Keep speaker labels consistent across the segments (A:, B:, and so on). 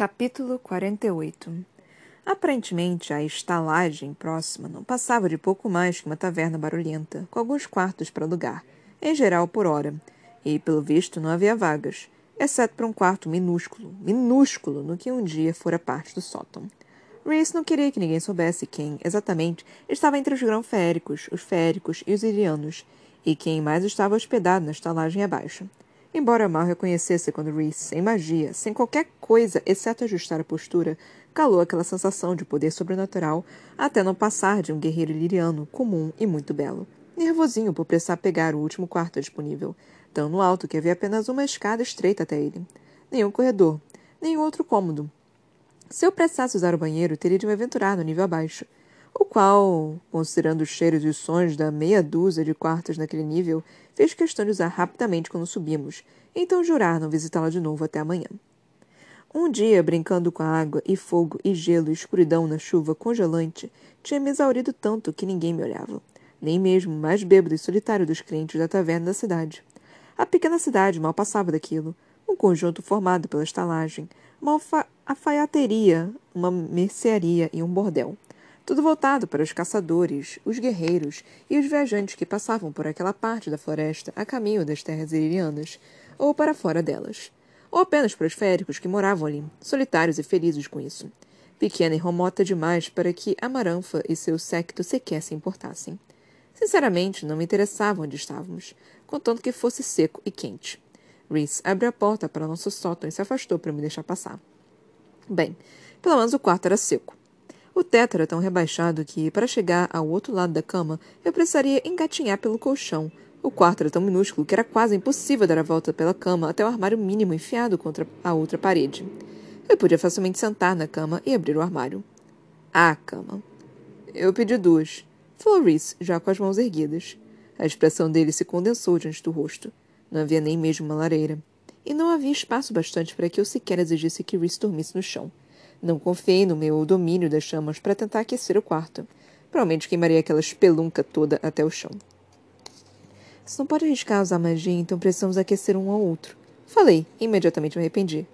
A: Capítulo 48 Aparentemente, a estalagem próxima não passava de pouco mais que uma taverna barulhenta, com alguns quartos para alugar, em geral por hora, e, pelo visto, não havia vagas, exceto para um quarto minúsculo, minúsculo, no que um dia fora parte do sótão. Reese não queria que ninguém soubesse quem, exatamente, estava entre os grão-féricos, os féricos e os irianos, e quem mais estava hospedado na estalagem abaixo. Embora mal reconhecesse quando Reese, sem magia, sem qualquer coisa exceto ajustar a postura, calou aquela sensação de poder sobrenatural até não passar de um guerreiro liriano comum e muito belo. Nervosinho por precisar pegar o último quarto disponível, tão no alto que havia apenas uma escada estreita até ele. Nenhum corredor, nenhum outro cômodo. Se eu precisasse usar o banheiro, teria de me aventurar no nível abaixo o qual, considerando os cheiros e os sons da meia dúzia de quartos naquele nível, fez questão de usar rapidamente quando subimos, então jurar não visitá-la de novo até amanhã. Um dia, brincando com a água e fogo e gelo e escuridão na chuva congelante, tinha me exaurido tanto que ninguém me olhava, nem mesmo o mais bêbado e solitário dos crentes da taverna da cidade. A pequena cidade mal passava daquilo, um conjunto formado pela estalagem, uma alfaiateria, uma mercearia e um bordel tudo voltado para os caçadores, os guerreiros e os viajantes que passavam por aquela parte da floresta a caminho das terras iririanas, ou para fora delas, ou apenas para os féricos que moravam ali, solitários e felizes com isso. Pequena e remota demais para que Amaranfa e seu séquito sequer se importassem. Sinceramente, não me interessava onde estávamos, contanto que fosse seco e quente. Reese abriu a porta para nosso sótão e se afastou para me deixar passar. Bem, pelo menos o quarto era seco. O teto era tão rebaixado que, para chegar ao outro lado da cama, eu precisaria engatinhar pelo colchão. O quarto era tão minúsculo que era quase impossível dar a volta pela cama até o armário mínimo enfiado contra a outra parede. Eu podia facilmente sentar na cama e abrir o armário. A cama. Eu pedi duas. Falou Reese, já com as mãos erguidas. A expressão dele se condensou diante do rosto. Não havia nem mesmo uma lareira. E não havia espaço bastante para que eu sequer exigisse que Reese dormisse no chão. Não confiei no meu domínio das chamas para tentar aquecer o quarto. Provavelmente queimaria aquela espelunca toda até o chão. Se não pode arriscar usar magia, então precisamos aquecer um ao outro. Falei, e imediatamente me arrependi.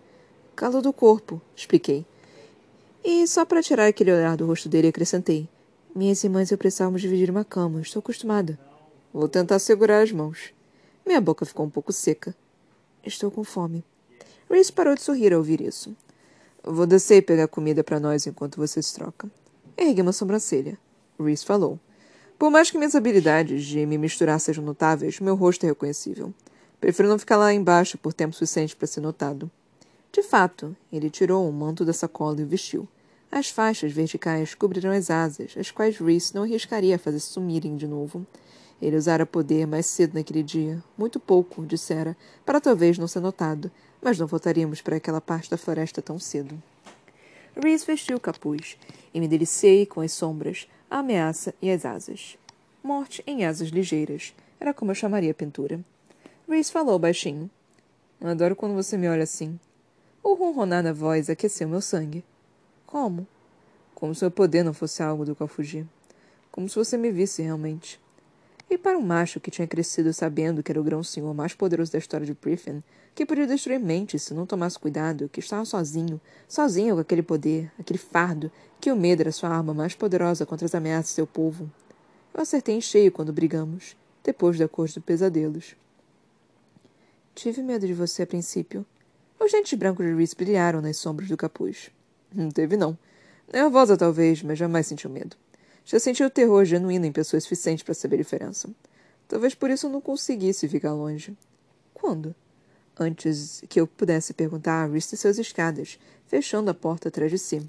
A: Calor do corpo, expliquei. E só para tirar aquele olhar do rosto dele, acrescentei. Minhas irmãs e eu precisávamos dividir uma cama. Estou acostumada. Vou tentar segurar as mãos. Minha boca ficou um pouco seca. Estou com fome. Reese parou de sorrir ao ouvir isso. Vou descer e pegar comida para nós enquanto vocês trocam. Ergue uma sobrancelha. Reese falou. Por mais que minhas habilidades de me misturar sejam notáveis, meu rosto é reconhecível. Prefiro não ficar lá embaixo por tempo suficiente para ser notado. De fato, ele tirou um manto da sacola e o vestiu. As faixas verticais cobriram as asas, as quais Reese não arriscaria fazer sumirem de novo. Ele usara poder mais cedo naquele dia, muito pouco, dissera, para talvez não ser notado, mas não voltaríamos para aquela parte da floresta tão cedo. Reese vestiu o capuz e me deliciei com as sombras, a ameaça e as asas. Morte em asas ligeiras. Era como eu chamaria a pintura. Reese falou baixinho. Adoro quando você me olha assim. O ronronar na voz aqueceu meu sangue. Como? Como se o poder não fosse algo do qual fugir. Como se você me visse realmente. E para um macho que tinha crescido sabendo que era o grão-senhor mais poderoso da história de Priffin, que podia destruir mentes se não tomasse cuidado, que estava sozinho, sozinho com aquele poder, aquele fardo, que o medo era sua arma mais poderosa contra as ameaças de seu povo. Eu acertei em cheio quando brigamos, depois da corte dos pesadelos. Tive medo de você a princípio. Os dentes brancos de Reese brilharam nas sombras do capuz. Não teve, não. Nervosa, talvez, mas jamais sentiu medo. Já senti o terror genuíno em pessoas suficientes para saber a diferença. Talvez por isso eu não conseguisse ficar longe. Quando? Antes que eu pudesse perguntar, Reese desceu as escadas, fechando a porta atrás de si.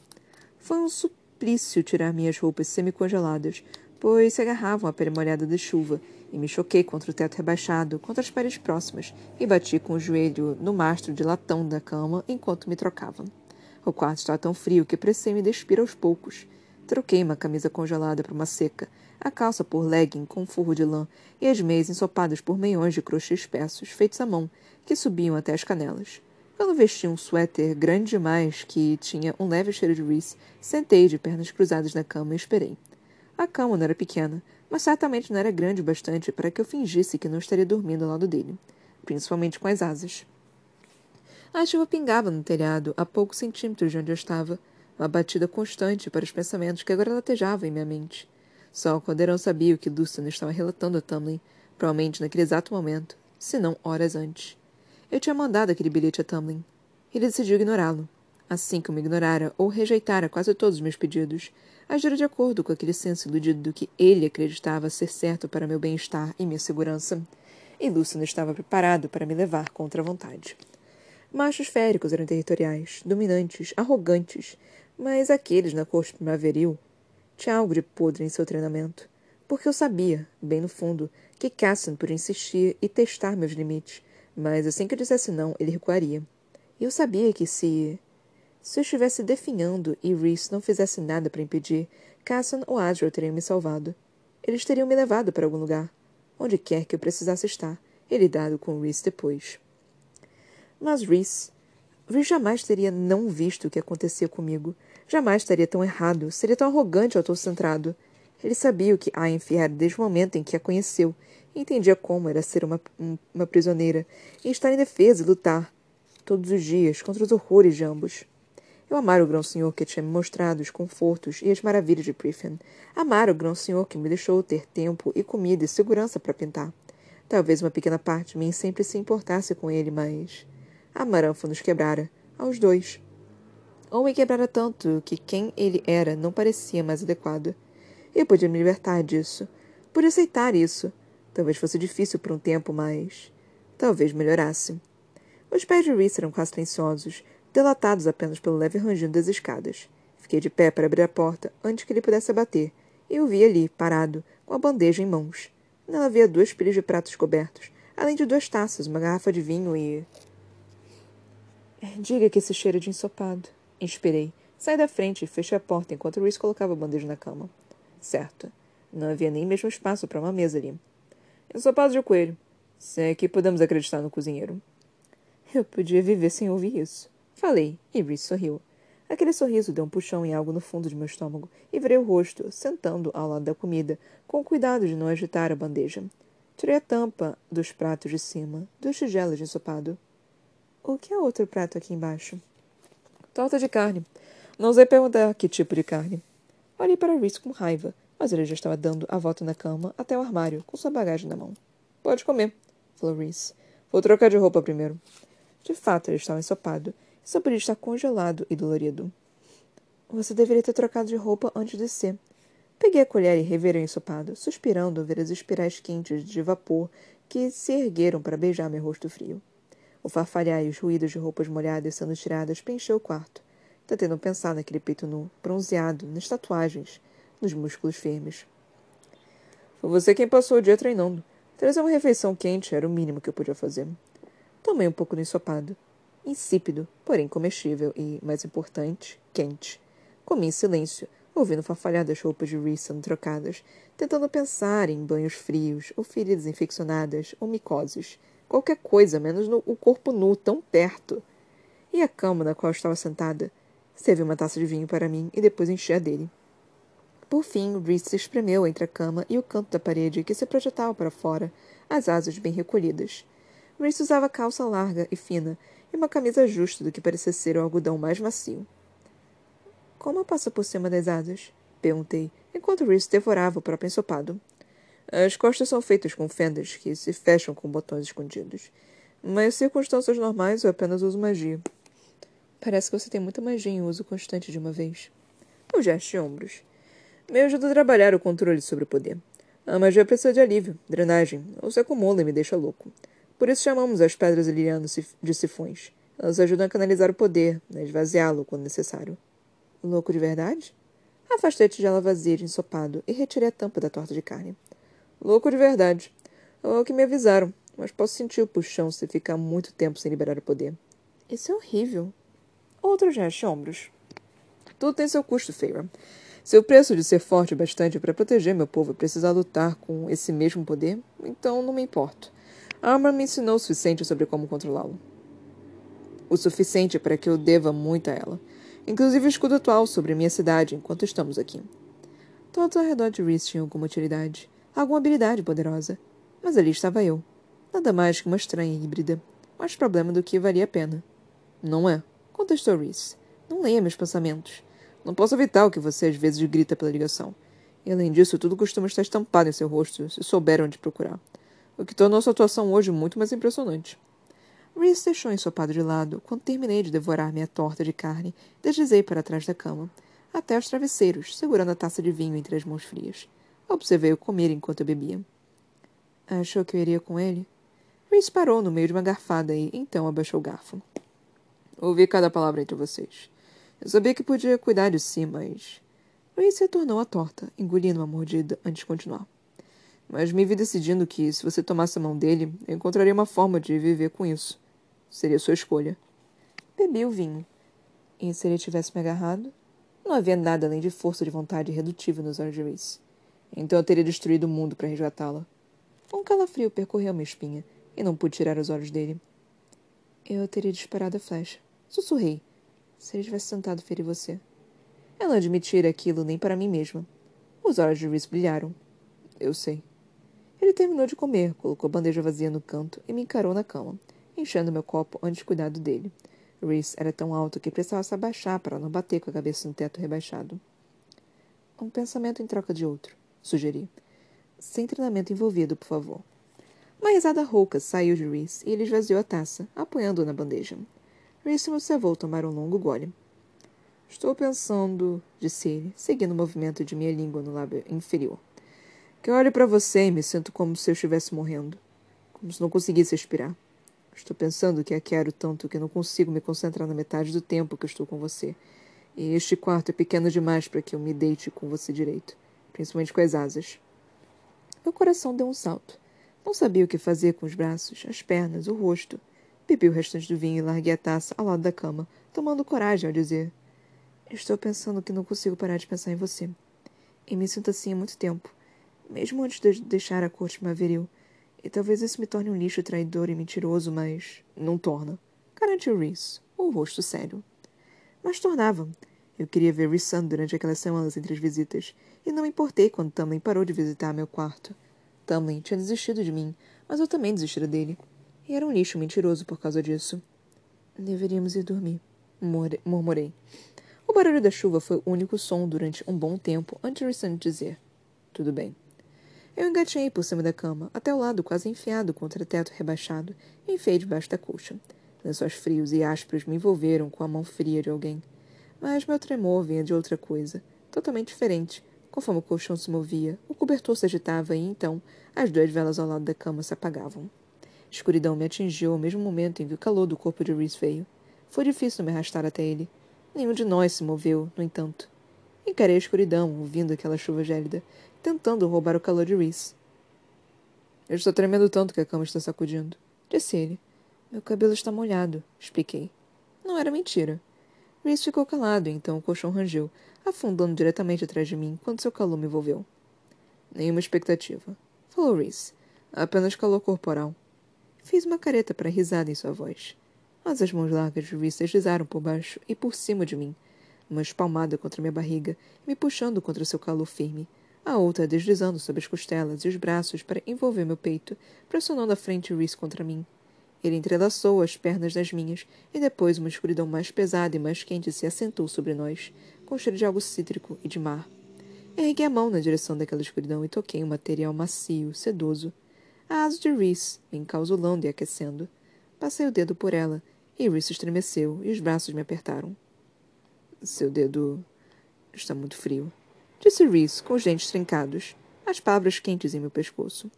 A: Foi um suplício tirar minhas roupas semicongeladas, pois se agarravam à pele molhada de chuva, e me choquei contra o teto rebaixado, contra as paredes próximas, e bati com o joelho no mastro de latão da cama enquanto me trocava. O quarto estava tão frio que precisei me despir aos poucos. Troquei uma camisa congelada por uma seca, a calça por legging com forro de lã e as meias ensopadas por meiões de crochê espessos, feitos à mão, que subiam até as canelas. Quando vesti um suéter grande demais que tinha um leve cheiro de Reese, sentei de pernas cruzadas na cama e esperei. A cama não era pequena, mas certamente não era grande o bastante para que eu fingisse que não estaria dormindo ao lado dele, principalmente com as asas. A chuva pingava no telhado, a poucos centímetros de onde eu estava, uma batida constante para os pensamentos que agora latejavam em minha mente. Só o caldeirão sabia o que Lucian estava relatando a Tamlin, provavelmente naquele exato momento, se não horas antes. Eu tinha mandado aquele bilhete a Tamlin. Ele decidiu ignorá-lo. Assim como ignorara ou rejeitara quase todos os meus pedidos, agira de acordo com aquele senso iludido do que ele acreditava ser certo para meu bem-estar e minha segurança. E Lucian estava preparado para me levar contra a vontade. Machos féricos eram territoriais, dominantes, arrogantes, mas aqueles na corte primaveril tinha algo de podre em seu treinamento. Porque eu sabia, bem no fundo, que Cassian podia insistir e testar meus limites, mas assim que eu dissesse não, ele recuaria. E eu sabia que se. Se eu estivesse definhando e Reese não fizesse nada para impedir, Cassian ou Azrael teriam me salvado. Eles teriam me levado para algum lugar, onde quer que eu precisasse estar, e lidado com Reese depois. Mas Reese. Reese jamais teria não visto o que acontecia comigo. Jamais estaria tão errado, seria tão arrogante ou autocentrado. Ele sabia o que Ainf era desde o momento em que a conheceu, entendia como era ser uma, uma prisioneira, e estar em defesa e lutar, todos os dias, contra os horrores de ambos. Eu amara o grão-senhor que tinha me mostrado os confortos e as maravilhas de Prifen. Amara o grão-senhor que me deixou ter tempo e comida e segurança para pintar. Talvez uma pequena parte de mim sempre se importasse com ele, mas... A maranfa nos quebrara, aos dois. Ou me quebrara tanto que quem ele era não parecia mais adequado. Eu podia me libertar disso. Podia aceitar isso. Talvez fosse difícil por um tempo, mas. Talvez melhorasse. Os pés de Reese eram quase silenciosos, delatados apenas pelo leve rangido das escadas. Fiquei de pé para abrir a porta antes que ele pudesse abater, e o vi ali, parado, com a bandeja em mãos. Nela havia duas pilhas de pratos cobertos, além de duas taças, uma garrafa de vinho e. Diga que esse cheiro de ensopado. Inspirei. Saí da frente e fechei a porta enquanto Reese colocava a bandeja na cama. Certo. Não havia nem mesmo espaço para uma mesa ali. Ensopado de coelho. Se é que podemos acreditar no cozinheiro. Eu podia viver sem ouvir isso. Falei, e Reese sorriu. Aquele sorriso deu um puxão em algo no fundo de meu estômago e virei o rosto, sentando ao lado da comida, com cuidado de não agitar a bandeja. Tirei a tampa dos pratos de cima, dos tigelos de ensopado. O que é outro prato aqui embaixo? Torta de carne. Não usei perguntar que tipo de carne. Olhei para Reese com raiva, mas ele já estava dando a volta na cama até o armário, com sua bagagem na mão. Pode comer, falou Reese. Vou trocar de roupa primeiro. De fato, ele estava ensopado, e só podia estar congelado e dolorido. Você deveria ter trocado de roupa antes de descer. Peguei a colher e revirei o ensopado, suspirando ver as espirais quentes de vapor que se ergueram para beijar meu rosto frio. O farfalhar e os ruídos de roupas molhadas sendo tiradas preencheu o quarto. Tentando pensar naquele peito nu, bronzeado, nas tatuagens, nos músculos firmes. Foi você quem passou o dia treinando. Trazer uma refeição quente era o mínimo que eu podia fazer. Tomei um pouco do ensopado. Insípido, porém comestível e, mais importante, quente. Comi em silêncio, ouvindo farfalhar das roupas de Reese sendo trocadas, tentando pensar em banhos frios, ou feridas infeccionadas, ou micoses, Qualquer coisa, menos no, o corpo nu, tão perto. E a cama na qual estava sentada? Serviu uma taça de vinho para mim e depois enchi a dele. Por fim, Reese se espremeu entre a cama e o canto da parede que se projetava para fora, as asas bem recolhidas. Reese usava calça larga e fina e uma camisa justa do que parecia ser o algodão mais macio. Como passa por cima das asas? Perguntei, enquanto Reese devorava o próprio ensopado. As costas são feitas com fendas que se fecham com botões escondidos. Mas circunstâncias normais eu apenas uso magia. Parece que você tem muita magia em uso constante de uma vez. Eu gesto de ombros. Me ajuda a trabalhar o controle sobre o poder. A magia precisa de alívio, drenagem, ou se acumula e me deixa louco. Por isso chamamos as pedras lilianas de sifões. Elas ajudam a canalizar o poder, a esvaziá-lo quando necessário. Louco de verdade? Afastei a tigela vazia de ensopado e retirei a tampa da torta de carne. Louco de verdade. É o que me avisaram, mas posso sentir o puxão se ficar muito tempo sem liberar o poder. Isso é horrível. Outro gesto de ombros. Tudo tem seu custo, Feyre. Se o preço de ser forte bastante para proteger meu povo é precisar lutar com esse mesmo poder, então não me importo. A Arma me ensinou o suficiente sobre como controlá-lo. O suficiente para que eu deva muito a ela. Inclusive o escudo atual sobre minha cidade enquanto estamos aqui. Todos ao redor de Reese tinham alguma utilidade alguma habilidade poderosa. Mas ali estava eu. Nada mais que uma estranha híbrida. Mais problema do que valia a pena. Não é, contestou Reese. Não leia meus pensamentos. Não posso evitar o que você às vezes grita pela ligação. E além disso, tudo costuma estar estampado em seu rosto, se souber onde procurar. O que tornou sua atuação hoje muito mais impressionante. Reese deixou ensopado de lado quando terminei de devorar minha torta de carne deslizei para trás da cama, até os travesseiros, segurando a taça de vinho entre as mãos frias. Observei-o comer enquanto eu bebia. Achou que eu iria com ele? Reese parou no meio de uma garfada e então abaixou o garfo. Ouvi cada palavra entre vocês. Eu sabia que podia cuidar de si, mas. Reese retornou à torta, engolindo uma mordida antes de continuar. Mas me vi decidindo que, se você tomasse a mão dele, eu encontraria uma forma de viver com isso. Seria sua escolha. Bebi o vinho. E se ele tivesse me agarrado? Não havia nada além de força de vontade redutível nos olhos de Reese. Então eu teria destruído o mundo para resgatá-la. Um calafrio percorreu minha espinha e não pude tirar os olhos dele. Eu teria disparado a flecha. Sussurrei. Se ele tivesse tentado ferir você. Eu não admitira aquilo nem para mim mesma. Os olhos de Reese brilharam. Eu sei. Ele terminou de comer, colocou a bandeja vazia no canto e me encarou na cama, enchendo meu copo antes de cuidar dele. Reese era tão alto que precisava se abaixar para não bater com a cabeça no teto rebaixado. Um pensamento em troca de outro, sugeri. Sem treinamento envolvido, por favor. Uma risada rouca saiu de Reese e ele esvaziou a taça, apoiando-a na bandeja. Reese me observou tomar um longo gole. Estou pensando, disse ele, seguindo o movimento de minha língua no lábio inferior. Que olho para você e me sinto como se eu estivesse morrendo. Como se não conseguisse respirar. Estou pensando que a quero tanto que não consigo me concentrar na metade do tempo que estou com você. E este quarto é pequeno demais para que eu me deite com você direito. Principalmente com as asas. Meu coração deu um salto. Não sabia o que fazer com os braços, as pernas, o rosto. Bebi o restante do vinho e larguei a taça ao lado da cama, tomando coragem ao dizer: Estou pensando que não consigo parar de pensar em você. E me sinto assim há muito tempo, mesmo antes de deixar a corte maveril. E talvez isso me torne um lixo traidor e mentiroso, mas não torna. Garantiu Reese, o rosto sério. Mas tornava. Eu queria ver Rissan durante aquelas semanas entre as visitas, e não me importei quando Tamlin parou de visitar meu quarto. Tamlin tinha desistido de mim, mas eu também desistira dele. E era um lixo mentiroso por causa disso. Deveríamos ir dormir, murmurei. O barulho da chuva foi o único som durante um bom tempo antes de Rissan dizer: Tudo bem. Eu engatei por cima da cama, até o lado quase enfiado contra o teto rebaixado, e enfiei debaixo da colcha. Lençóis frios e ásperos me envolveram com a mão fria de alguém. Mas meu tremor vinha de outra coisa, totalmente diferente. Conforme o colchão se movia, o cobertor se agitava e então as duas velas ao lado da cama se apagavam. Escuridão me atingiu ao mesmo momento em que o calor do corpo de Reese veio. Foi difícil me arrastar até ele. Nenhum de nós se moveu, no entanto. Encarei a escuridão, ouvindo aquela chuva gélida, tentando roubar o calor de Reese. Eu estou tremendo tanto que a cama está sacudindo, disse ele. Meu cabelo está molhado, expliquei. Não era mentira. Reese ficou calado e então o colchão rangeu, afundando diretamente atrás de mim quando seu calor me envolveu. Nenhuma expectativa. Falou Reese. Apenas calor corporal. Fiz uma careta para risada em sua voz mas as mãos largas de Reese deslizaram por baixo e por cima de mim, uma espalmada contra minha barriga me puxando contra seu calor firme, a outra deslizando sobre as costelas e os braços para envolver meu peito, pressionando a frente de Reese contra mim. Ele entrelaçou as pernas nas minhas, e depois uma escuridão mais pesada e mais quente se assentou sobre nós, com cheiro de algo cítrico e de mar. Ergui a mão na direção daquela escuridão e toquei um material macio, sedoso. A asa de Reese, encausulando e aquecendo. Passei o dedo por ela e Reese estremeceu e os braços me apertaram. Seu dedo está muito frio, disse Reese com os dentes trincados, as palavras quentes em meu pescoço.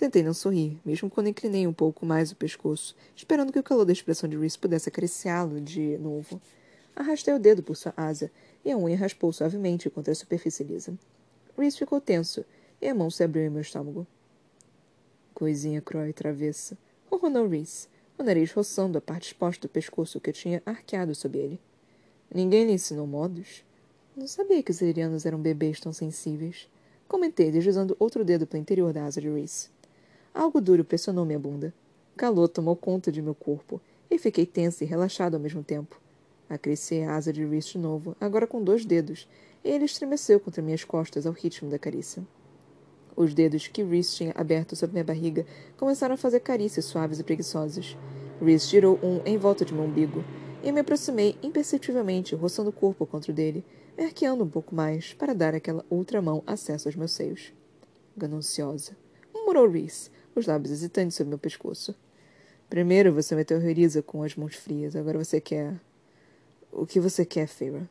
A: Tentei não sorrir, mesmo quando inclinei um pouco mais o pescoço, esperando que o calor da expressão de Reese pudesse acariciá-lo de novo. Arrastei o dedo por sua asa e a unha raspou suavemente contra a superfície lisa. Reese ficou tenso e a mão se abriu em meu estômago. Coisinha crua e travessa, ronronou Reese, o nariz roçando a parte exposta do pescoço que tinha arqueado sob ele. Ninguém lhe ensinou modos? Não sabia que os irianos eram bebês tão sensíveis. Comentei, deslizando outro dedo pelo interior da asa de Reese. Algo duro pressionou minha bunda. Calor tomou conta de meu corpo e fiquei tensa e relaxado ao mesmo tempo. Acresci a asa de Reese de novo, agora com dois dedos, e ele estremeceu contra minhas costas ao ritmo da carícia. Os dedos que Reese tinha aberto sobre minha barriga começaram a fazer carícias suaves e preguiçosas. Reese girou um em volta de meu umbigo, e me aproximei imperceptivelmente, roçando o corpo contra o dele, arqueando um pouco mais para dar àquela outra mão acesso aos meus seios. Gananciosa, murmurou Reese, os lábios hesitantes sobre meu pescoço. Primeiro você me terroriza com as mãos frias, agora você quer. O que você quer, Feira?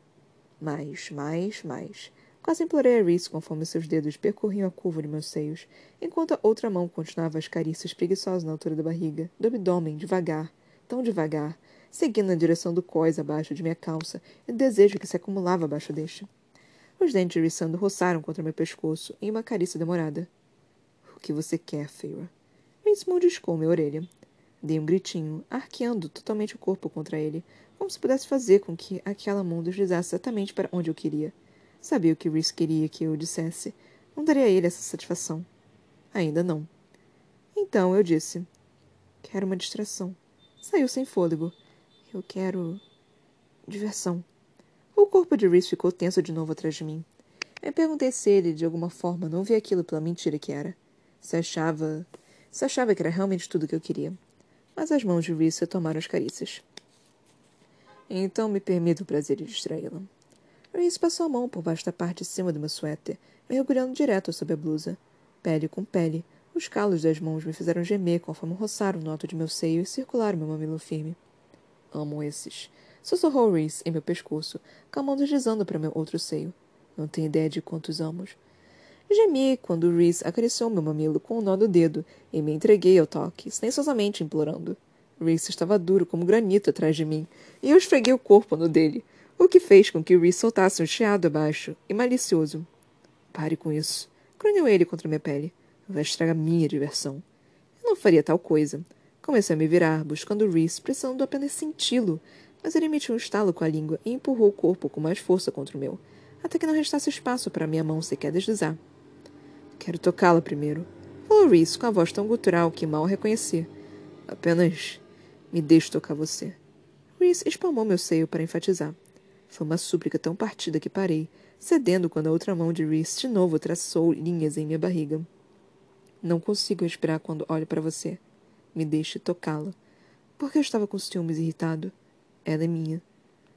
A: Mais, mais, mais. Quase implorei a Reese conforme seus dedos percorriam a curva de meus seios, enquanto a outra mão continuava as carícias preguiçosas na altura da barriga, do abdômen, devagar, tão devagar, seguindo na direção do cós abaixo de minha calça e do desejo que se acumulava abaixo deste. Os dentes de Rissando roçaram contra meu pescoço em uma carícia demorada. O que você quer, Feira? Reese mordiscou minha orelha. Dei um gritinho, arqueando totalmente o corpo contra ele, como se pudesse fazer com que aquela mão deslizasse exatamente para onde eu queria. Sabia o que Reese queria que eu dissesse. Não daria a ele essa satisfação. Ainda não. Então eu disse: Quero uma distração. Saiu sem fôlego. Eu quero. diversão. O corpo de Reese ficou tenso de novo atrás de mim. Me perguntei se ele, de alguma forma, não via aquilo pela mentira que era. Se achava. Se achava que era realmente tudo o que eu queria. Mas as mãos de Reese tomaram as carícias. Então me permito o prazer de distraí-la. Reese passou a mão por baixo da parte de cima do meu suéter, mergulhando direto sob a blusa. Pele com pele, os calos das mãos me fizeram gemer conforme roçaram no alto de meu seio e circularam meu mamilo firme. Amo esses. Sussurrou Reese em meu pescoço, mão deslizando para meu outro seio. Não tenho ideia de quantos amos. Gemi quando Reese acariciou meu mamilo com o nó do dedo e me entreguei ao toque, silenciosamente implorando. Reese estava duro como granito atrás de mim, e eu esfreguei o corpo no dele, o que fez com que Reese soltasse um chiado abaixo e malicioso. Pare com isso. Grunhou ele contra minha pele. Vai estragar minha diversão. Eu não faria tal coisa. Comecei a me virar, buscando Reese, precisando apenas senti-lo, mas ele emitiu um estalo com a língua e empurrou o corpo com mais força contra o meu, até que não restasse espaço para minha mão sequer deslizar. Quero tocá-la primeiro, falou Reese com a voz tão gutural que mal reconheci. Apenas me deixe tocar você. Reese espalmou meu seio para enfatizar. Foi uma súplica tão partida que parei, cedendo quando a outra mão de Reese de novo traçou linhas em minha barriga. Não consigo respirar quando olho para você. Me deixe tocá-la. Porque eu estava com ciúmes irritado. Ela é minha.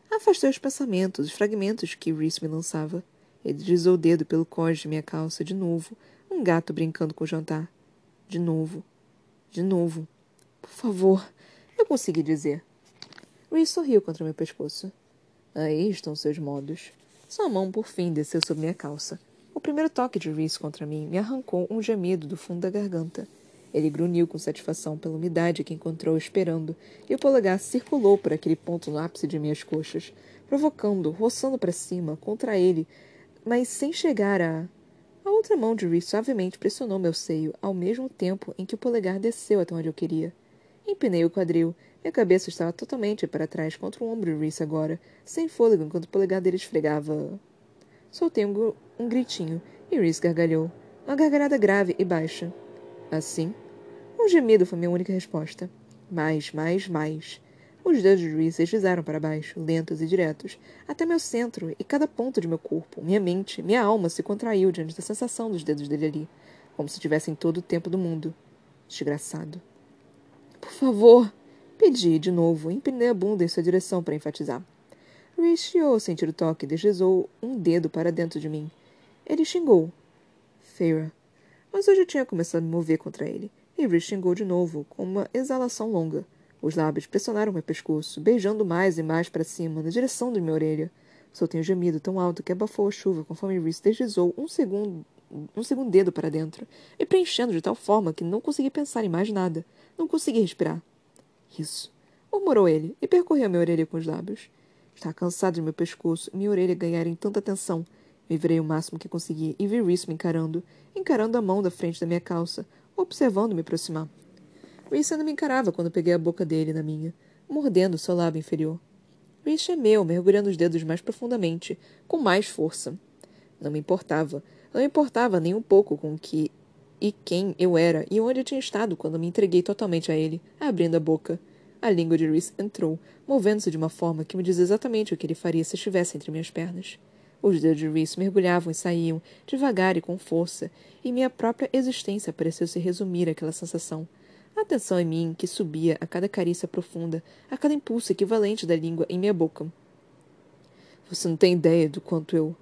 A: Afastei os pensamentos, os fragmentos que Reese me lançava. Ele deslizou o dedo pelo cós de minha calça de novo, um gato brincando com o jantar. De novo. De novo. Por favor, eu consegui dizer. Reese sorriu contra meu pescoço. Aí estão seus modos. Sua mão, por fim, desceu sobre minha calça. O primeiro toque de Reese contra mim me arrancou um gemido do fundo da garganta. Ele grunhiu com satisfação pela umidade que encontrou esperando, e o polegar circulou por aquele ponto no ápice de minhas coxas, provocando, roçando para cima, contra ele, mas sem chegar a. A outra mão de Reese suavemente pressionou meu seio, ao mesmo tempo em que o polegar desceu até onde eu queria. Empinei o quadril minha cabeça estava totalmente para trás contra o ombro de Reese agora, sem fôlego enquanto o polegar dele esfregava. Soltei um, um gritinho e Reese gargalhou. Uma gargalhada grave e baixa. Assim? Um gemido foi minha única resposta. Mais, mais, mais. Os dedos de Reese deslizaram para baixo, lentos e diretos, até meu centro e cada ponto de meu corpo, minha mente, minha alma se contraiu diante da sensação dos dedos dele ali, como se tivessem todo o tempo do mundo. Desgraçado. Por favor! Pedi, de novo, empinei a bunda em sua direção para enfatizar. Ao sentir o toque e deslizou um dedo para dentro de mim. Ele xingou. Feira. Mas eu já tinha começado a me mover contra ele. E Rhys xingou de novo, com uma exalação longa. Os lábios pressionaram meu pescoço, beijando mais e mais para cima, na direção de minha orelha. Soltei um gemido tão alto que abafou a chuva conforme Rhys deslizou um segundo, um segundo dedo para dentro, me preenchendo de tal forma que não consegui pensar em mais nada. Não consegui respirar. Isso, murmurou ele e percorreu minha orelha com os lábios. Estava cansado de meu pescoço e minha orelha ganharem tanta atenção. Me virei o máximo que consegui e vi Reese me encarando, encarando a mão da frente da minha calça, observando me aproximar. Reese ainda me encarava quando peguei a boca dele na minha, mordendo seu lábio inferior. Reese gemeu, mergulhando os dedos mais profundamente, com mais força. Não me importava. Não me importava nem um pouco com o que e quem eu era e onde eu tinha estado quando me entreguei totalmente a ele, abrindo a boca. A língua de Reese entrou, movendo-se de uma forma que me diz exatamente o que ele faria se estivesse entre minhas pernas. Os dedos de Reese mergulhavam e saíam, devagar e com força, e minha própria existência pareceu se resumir àquela sensação. Atenção em mim que subia a cada carícia profunda, a cada impulso equivalente da língua em minha boca. Você não tem ideia do quanto eu.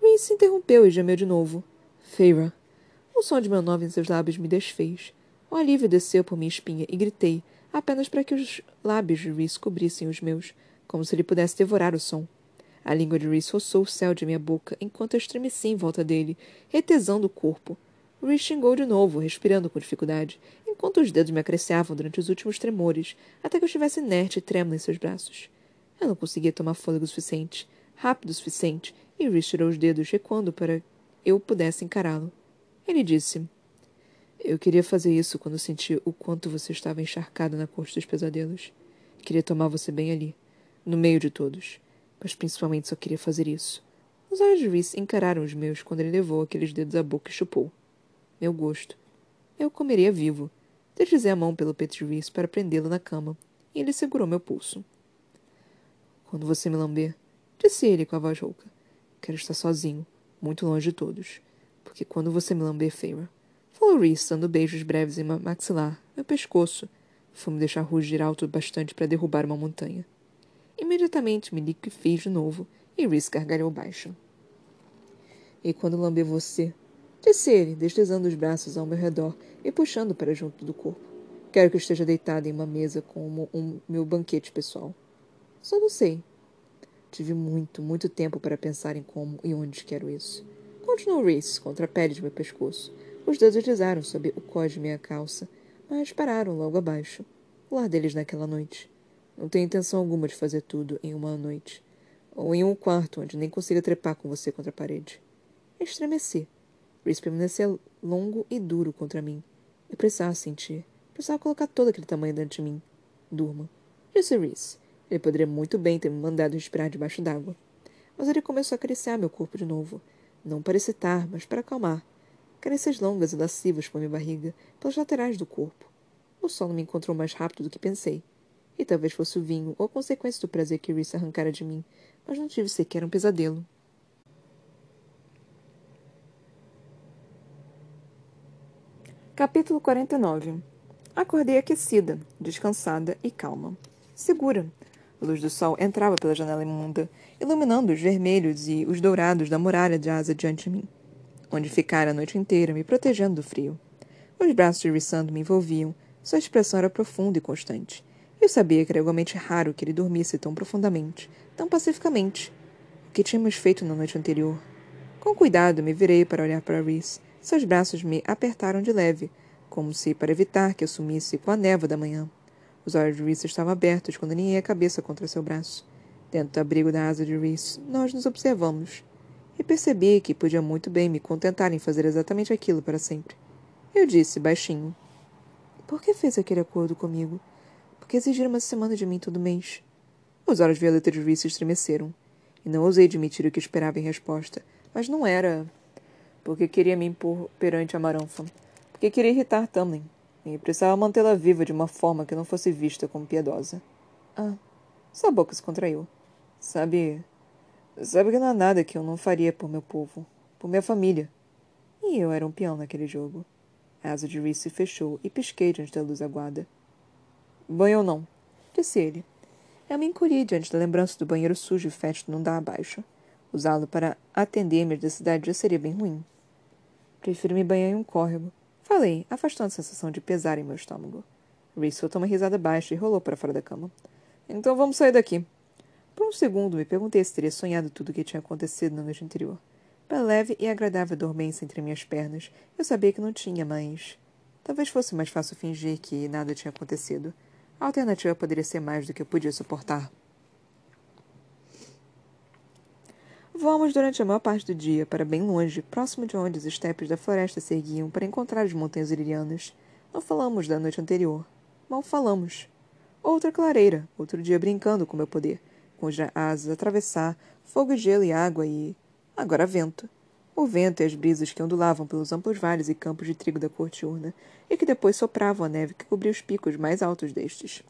A: Reese se interrompeu e gemeu de novo. Feira. O som de meu nome em seus lábios me desfez. O alívio desceu por minha espinha e gritei, apenas para que os lábios de Reese cobrissem os meus, como se ele pudesse devorar o som. A língua de Reese roçou o céu de minha boca enquanto eu estremeci em volta dele, retesando o corpo. Reese xingou de novo, respirando com dificuldade, enquanto os dedos me acariciavam durante os últimos tremores, até que eu estivesse inerte e trêmula em seus braços. Eu não conseguia tomar fôlego suficiente, rápido o suficiente, e Reese tirou os dedos, recuando para eu pudesse encará-lo. Ele disse: Eu queria fazer isso quando senti o quanto você estava encharcado na corte dos pesadelos. Queria tomar você bem ali, no meio de todos mas principalmente só queria fazer isso. Os olhos de Reese encararam os meus quando ele levou aqueles dedos à boca e chupou. Meu gosto. Eu comeria vivo. Deslizei a mão pelo Reese para prendê-lo na cama, e ele segurou meu pulso. Quando você me lamber, disse ele com a voz rouca, quero estar sozinho, muito longe de todos. Porque quando você me lamber, Feyre, falou Reese, dando beijos breves em maxilar, meu pescoço, foi me deixar rugir alto bastante para derrubar uma montanha. Imediatamente me liquefiz de novo e Rhys gargalhou baixo. E quando lamber você? Disse ele, deslizando os braços ao meu redor e puxando para junto do corpo. Quero que esteja deitada em uma mesa como um meu banquete pessoal. Só não sei. Tive muito, muito tempo para pensar em como e onde quero isso. Continuou Reese contra a pele de meu pescoço. Os dedos deslizaram sob o có de minha calça, mas pararam logo abaixo. O lar deles naquela noite. Não tenho intenção alguma de fazer tudo em uma noite. Ou em um quarto onde nem consiga trepar com você contra a parede. Estremeci. Reese permanecia longo e duro contra mim. Eu precisava sentir. Precisava colocar todo aquele tamanho dentro de mim. Durma. Disse Reese. Ele poderia muito bem ter me mandado respirar debaixo d'água. Mas ele começou a acariciar meu corpo de novo. Não para excitar, mas para acalmar. Carícias longas e lascivas por minha barriga, pelas laterais do corpo. O sono me encontrou mais rápido do que pensei. E talvez fosse o vinho ou consequência do prazer que Reese arrancara de mim, mas não tive sequer um pesadelo. Capítulo 49 Acordei aquecida, descansada e calma. Segura. A luz do sol entrava pela janela imunda, iluminando os vermelhos e os dourados da muralha de asa diante de mim, onde ficara a noite inteira, me protegendo do frio. Os braços de Rissando me envolviam, sua expressão era profunda e constante, eu sabia que era igualmente raro que ele dormisse tão profundamente, tão pacificamente. O que tínhamos feito na noite anterior? Com cuidado, me virei para olhar para Reese. Seus braços me apertaram de leve, como se para evitar que eu sumisse com a névoa da manhã. Os olhos de Reese estavam abertos quando aninhei a cabeça contra seu braço. Dentro do abrigo da asa de Reese, nós nos observamos. E percebi que podia muito bem me contentar em fazer exatamente aquilo para sempre. Eu disse, baixinho: Por que fez aquele acordo comigo? que exigir uma semana de mim todo mês. Os olhos violetas de Reese estremeceram, e não ousei admitir o que esperava em resposta, mas não era porque queria me impor perante a Maranfa, porque queria irritar Tamlin, e precisava mantê-la viva de uma forma que não fosse vista como piedosa. Ah, sua boca se contraiu. Sabe, sabe que não há nada que eu não faria por meu povo, por minha família. E eu era um peão naquele jogo. A asa de Reese se fechou e pisquei diante da luz aguada. Banho ou não? Disse ele. Eu me encolhi diante da lembrança do banheiro sujo e fétido não dá abaixo. Usá-lo para atender minha necessidade já seria bem ruim. Prefiro me banhar em um córrego. Falei, afastando a sensação de pesar em meu estômago. Reese soltou uma risada baixa e rolou para fora da cama. Então vamos sair daqui. Por um segundo me perguntei se teria sonhado tudo o que tinha acontecido na noite anterior. Pela leve e agradável dormência entre minhas pernas, eu sabia que não tinha, mas. Talvez fosse mais fácil fingir que nada tinha acontecido. A alternativa poderia ser mais do que eu podia suportar. Voamos durante a maior parte do dia para bem longe, próximo de onde os estepes da floresta se erguiam para encontrar as montanhas ilirianas. Não falamos da noite anterior. Mal falamos. Outra clareira, outro dia brincando com meu poder, com as asas atravessar, fogo, gelo e água e. agora vento o vento e as brisas que ondulavam pelos amplos vales e campos de trigo da corte urna, e que depois sopravam a neve que cobria os picos mais altos destes.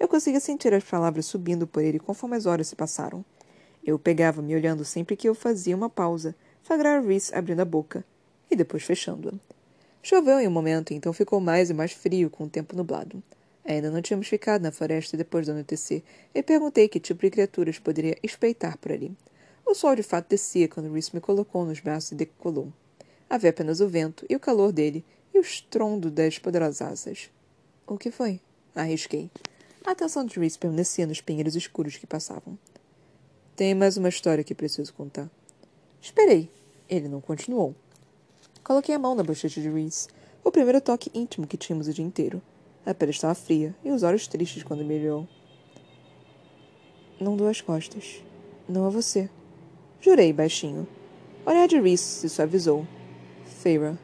A: Eu conseguia sentir as palavras subindo por ele conforme as horas se passaram. Eu pegava-me olhando sempre que eu fazia uma pausa, flagrar Reese abrindo a boca, e depois fechando-a. Choveu em um momento, então ficou mais e mais frio com o tempo nublado. Ainda não tínhamos ficado na floresta depois do anoitecer, e perguntei que tipo de criaturas poderia espreitar por ali. O sol de fato descia quando Reese me colocou nos braços e decolou. Havia apenas o vento e o calor dele e o estrondo das poderosas asas. O que foi? Arrisquei. A atenção de Reese permanecia nos pinheiros escuros que passavam. Tem mais uma história que preciso contar. Esperei. Ele não continuou. Coloquei a mão na bochecha de Reese, o primeiro toque íntimo que tínhamos o dia inteiro. A pele estava fria e os olhos tristes quando me olhou. Não dou as costas. Não a você. Jurei baixinho. Olhar de Reese se suavizou. Feira.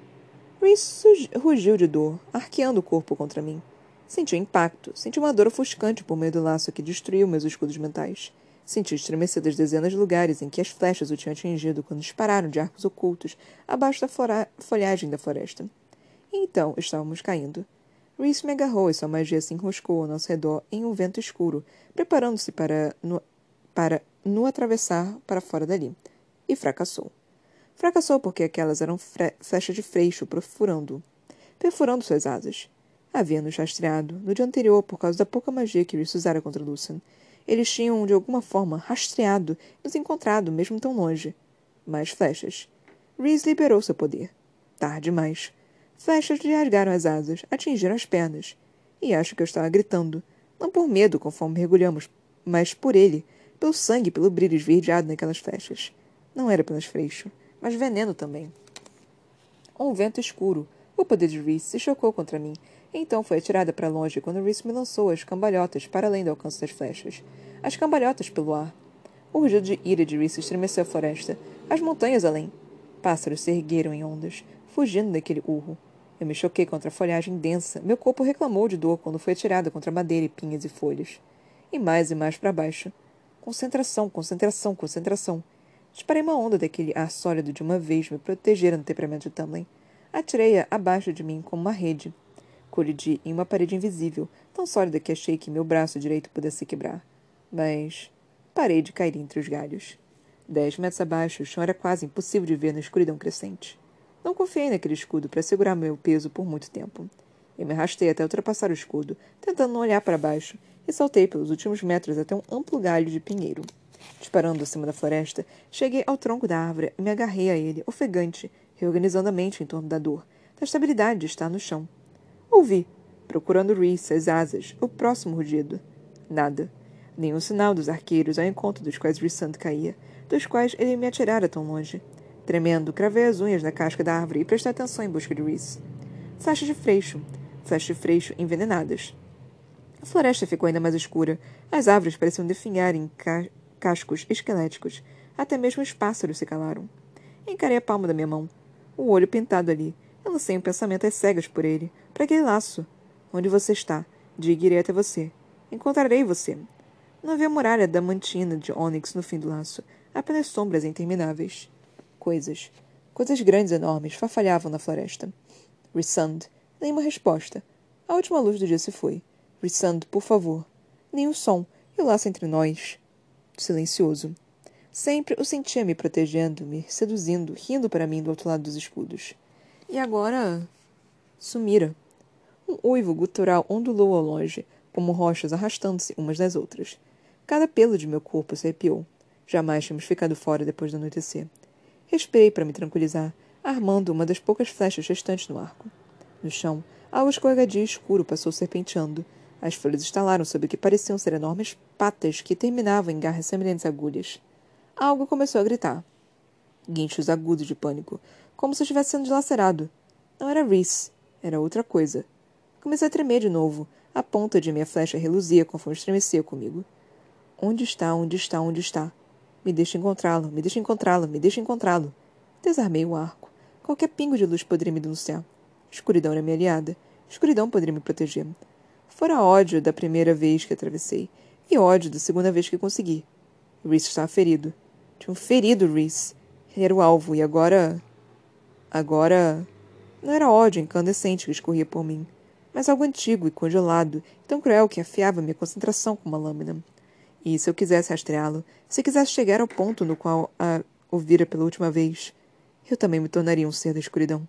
A: Reese rugiu de dor, arqueando o corpo contra mim. Senti o um impacto, senti uma dor ofuscante por meio do laço que destruiu meus escudos mentais. Senti estremecer das dezenas de lugares em que as flechas o tinham atingido quando dispararam de arcos ocultos abaixo da folhagem da floresta. E então estávamos caindo. Reese me agarrou e sua magia se enroscou ao nosso redor em um vento escuro, preparando-se para, no, para no atravessar para fora dali. E fracassou. Fracassou porque aquelas eram flechas de freixo perfurando perfurando suas asas. Havia-nos rastreado no dia anterior por causa da pouca magia que Reese usara contra Lucian. Eles tinham, de alguma forma, rastreado, nos encontrado, mesmo tão longe. Mais flechas. Reese liberou seu poder. Tarde demais. Flechas lhe rasgaram as asas, atingiram as pernas. E acho que eu estava gritando. Não por medo, conforme mergulhamos, mas por ele, pelo sangue, pelo brilho esverdeado naquelas flechas. Não era apenas freixo, mas veneno também. Um vento escuro, o poder de Reese, se chocou contra mim, e então foi atirada para longe quando Reese me lançou as cambalhotas para além do alcance das flechas. As cambalhotas pelo ar. O rugido de ira de Reese estremeceu a floresta, as montanhas além. Pássaros se ergueram em ondas, fugindo daquele urro. Eu me choquei contra a folhagem densa. Meu corpo reclamou de dor quando foi atirada contra madeira e pinhas e folhas. E mais e mais para baixo. Concentração, concentração, concentração. Disparei uma onda daquele ar sólido de uma vez me protegera no temperamento de Tamlin. Atirei-a abaixo de mim como uma rede. Colidi em uma parede invisível, tão sólida que achei que meu braço direito pudesse quebrar. Mas parei de cair entre os galhos. Dez metros abaixo, o chão era quase impossível de ver na escuridão crescente. Não confiei naquele escudo para segurar meu peso por muito tempo. Eu me arrastei até ultrapassar o escudo, tentando não olhar para baixo, e saltei pelos últimos metros até um amplo galho de pinheiro. Disparando acima da floresta, cheguei ao tronco da árvore e me agarrei a ele, ofegante, reorganizando a mente em torno da dor, da estabilidade de estar no chão. Ouvi, procurando Reese, as asas, o próximo rugido. Nada. Nenhum sinal dos arqueiros ao encontro dos quais Rissand caía, dos quais ele me atirara tão longe. Tremendo, cravei as unhas na casca da árvore e prestei atenção em busca de Reese. Flechas de freixo. Flechas de freixo envenenadas. A floresta ficou ainda mais escura. As árvores pareciam definhar em ca cascos esqueléticos. Até mesmo os pássaros se calaram. Encarei a palma da minha mão. O olho pintado ali. Lancei um pensamento às cegas por ele. Para aquele laço. Onde você está? Diga irei até você. Encontrarei você. Não havia muralha damantina de ônix no fim do laço. Apenas sombras intermináveis coisas. Coisas grandes enormes farfalhavam na floresta. Rissand. Nenhuma resposta. A última luz do dia se foi. Rissand, por favor. Nenhum som. E o laço entre nós. Silencioso. Sempre o sentia me protegendo, me seduzindo, rindo para mim do outro lado dos escudos. E agora. sumira. Um uivo gutural ondulou ao longe, como rochas arrastando-se umas das outras. Cada pelo de meu corpo se arrepiou. Jamais tínhamos ficado fora depois do anoitecer. Respirei para me tranquilizar, armando uma das poucas flechas restantes no arco. No chão, algo escorregadio escuro passou serpenteando. As folhas estalaram sob o que pareciam ser enormes patas que terminavam em garras semelhantes a agulhas. Algo começou a gritar. Guinchos agudos de pânico, como se estivesse sendo dilacerado. Não era Reese, era outra coisa. Comecei a tremer de novo. A ponta de minha flecha reluzia conforme estremecia comigo. Onde está, onde está, onde está? Me deixe encontrá-lo, me deixe encontrá-lo, me deixe encontrá-lo. Desarmei o arco. Qualquer pingo de luz poderia me denunciar. Escuridão era minha aliada. Escuridão poderia me proteger. Fora ódio da primeira vez que atravessei, e ódio da segunda vez que consegui. Reese estava ferido. Tinha um ferido Reese. Ele era o alvo, e agora. Agora. Não era ódio incandescente que escorria por mim, mas algo antigo e congelado, tão cruel que afiava minha concentração com uma lâmina. E se eu quisesse rastreá-lo, se quisesse chegar ao ponto no qual a ouvira pela última vez, eu também me tornaria um ser da escuridão.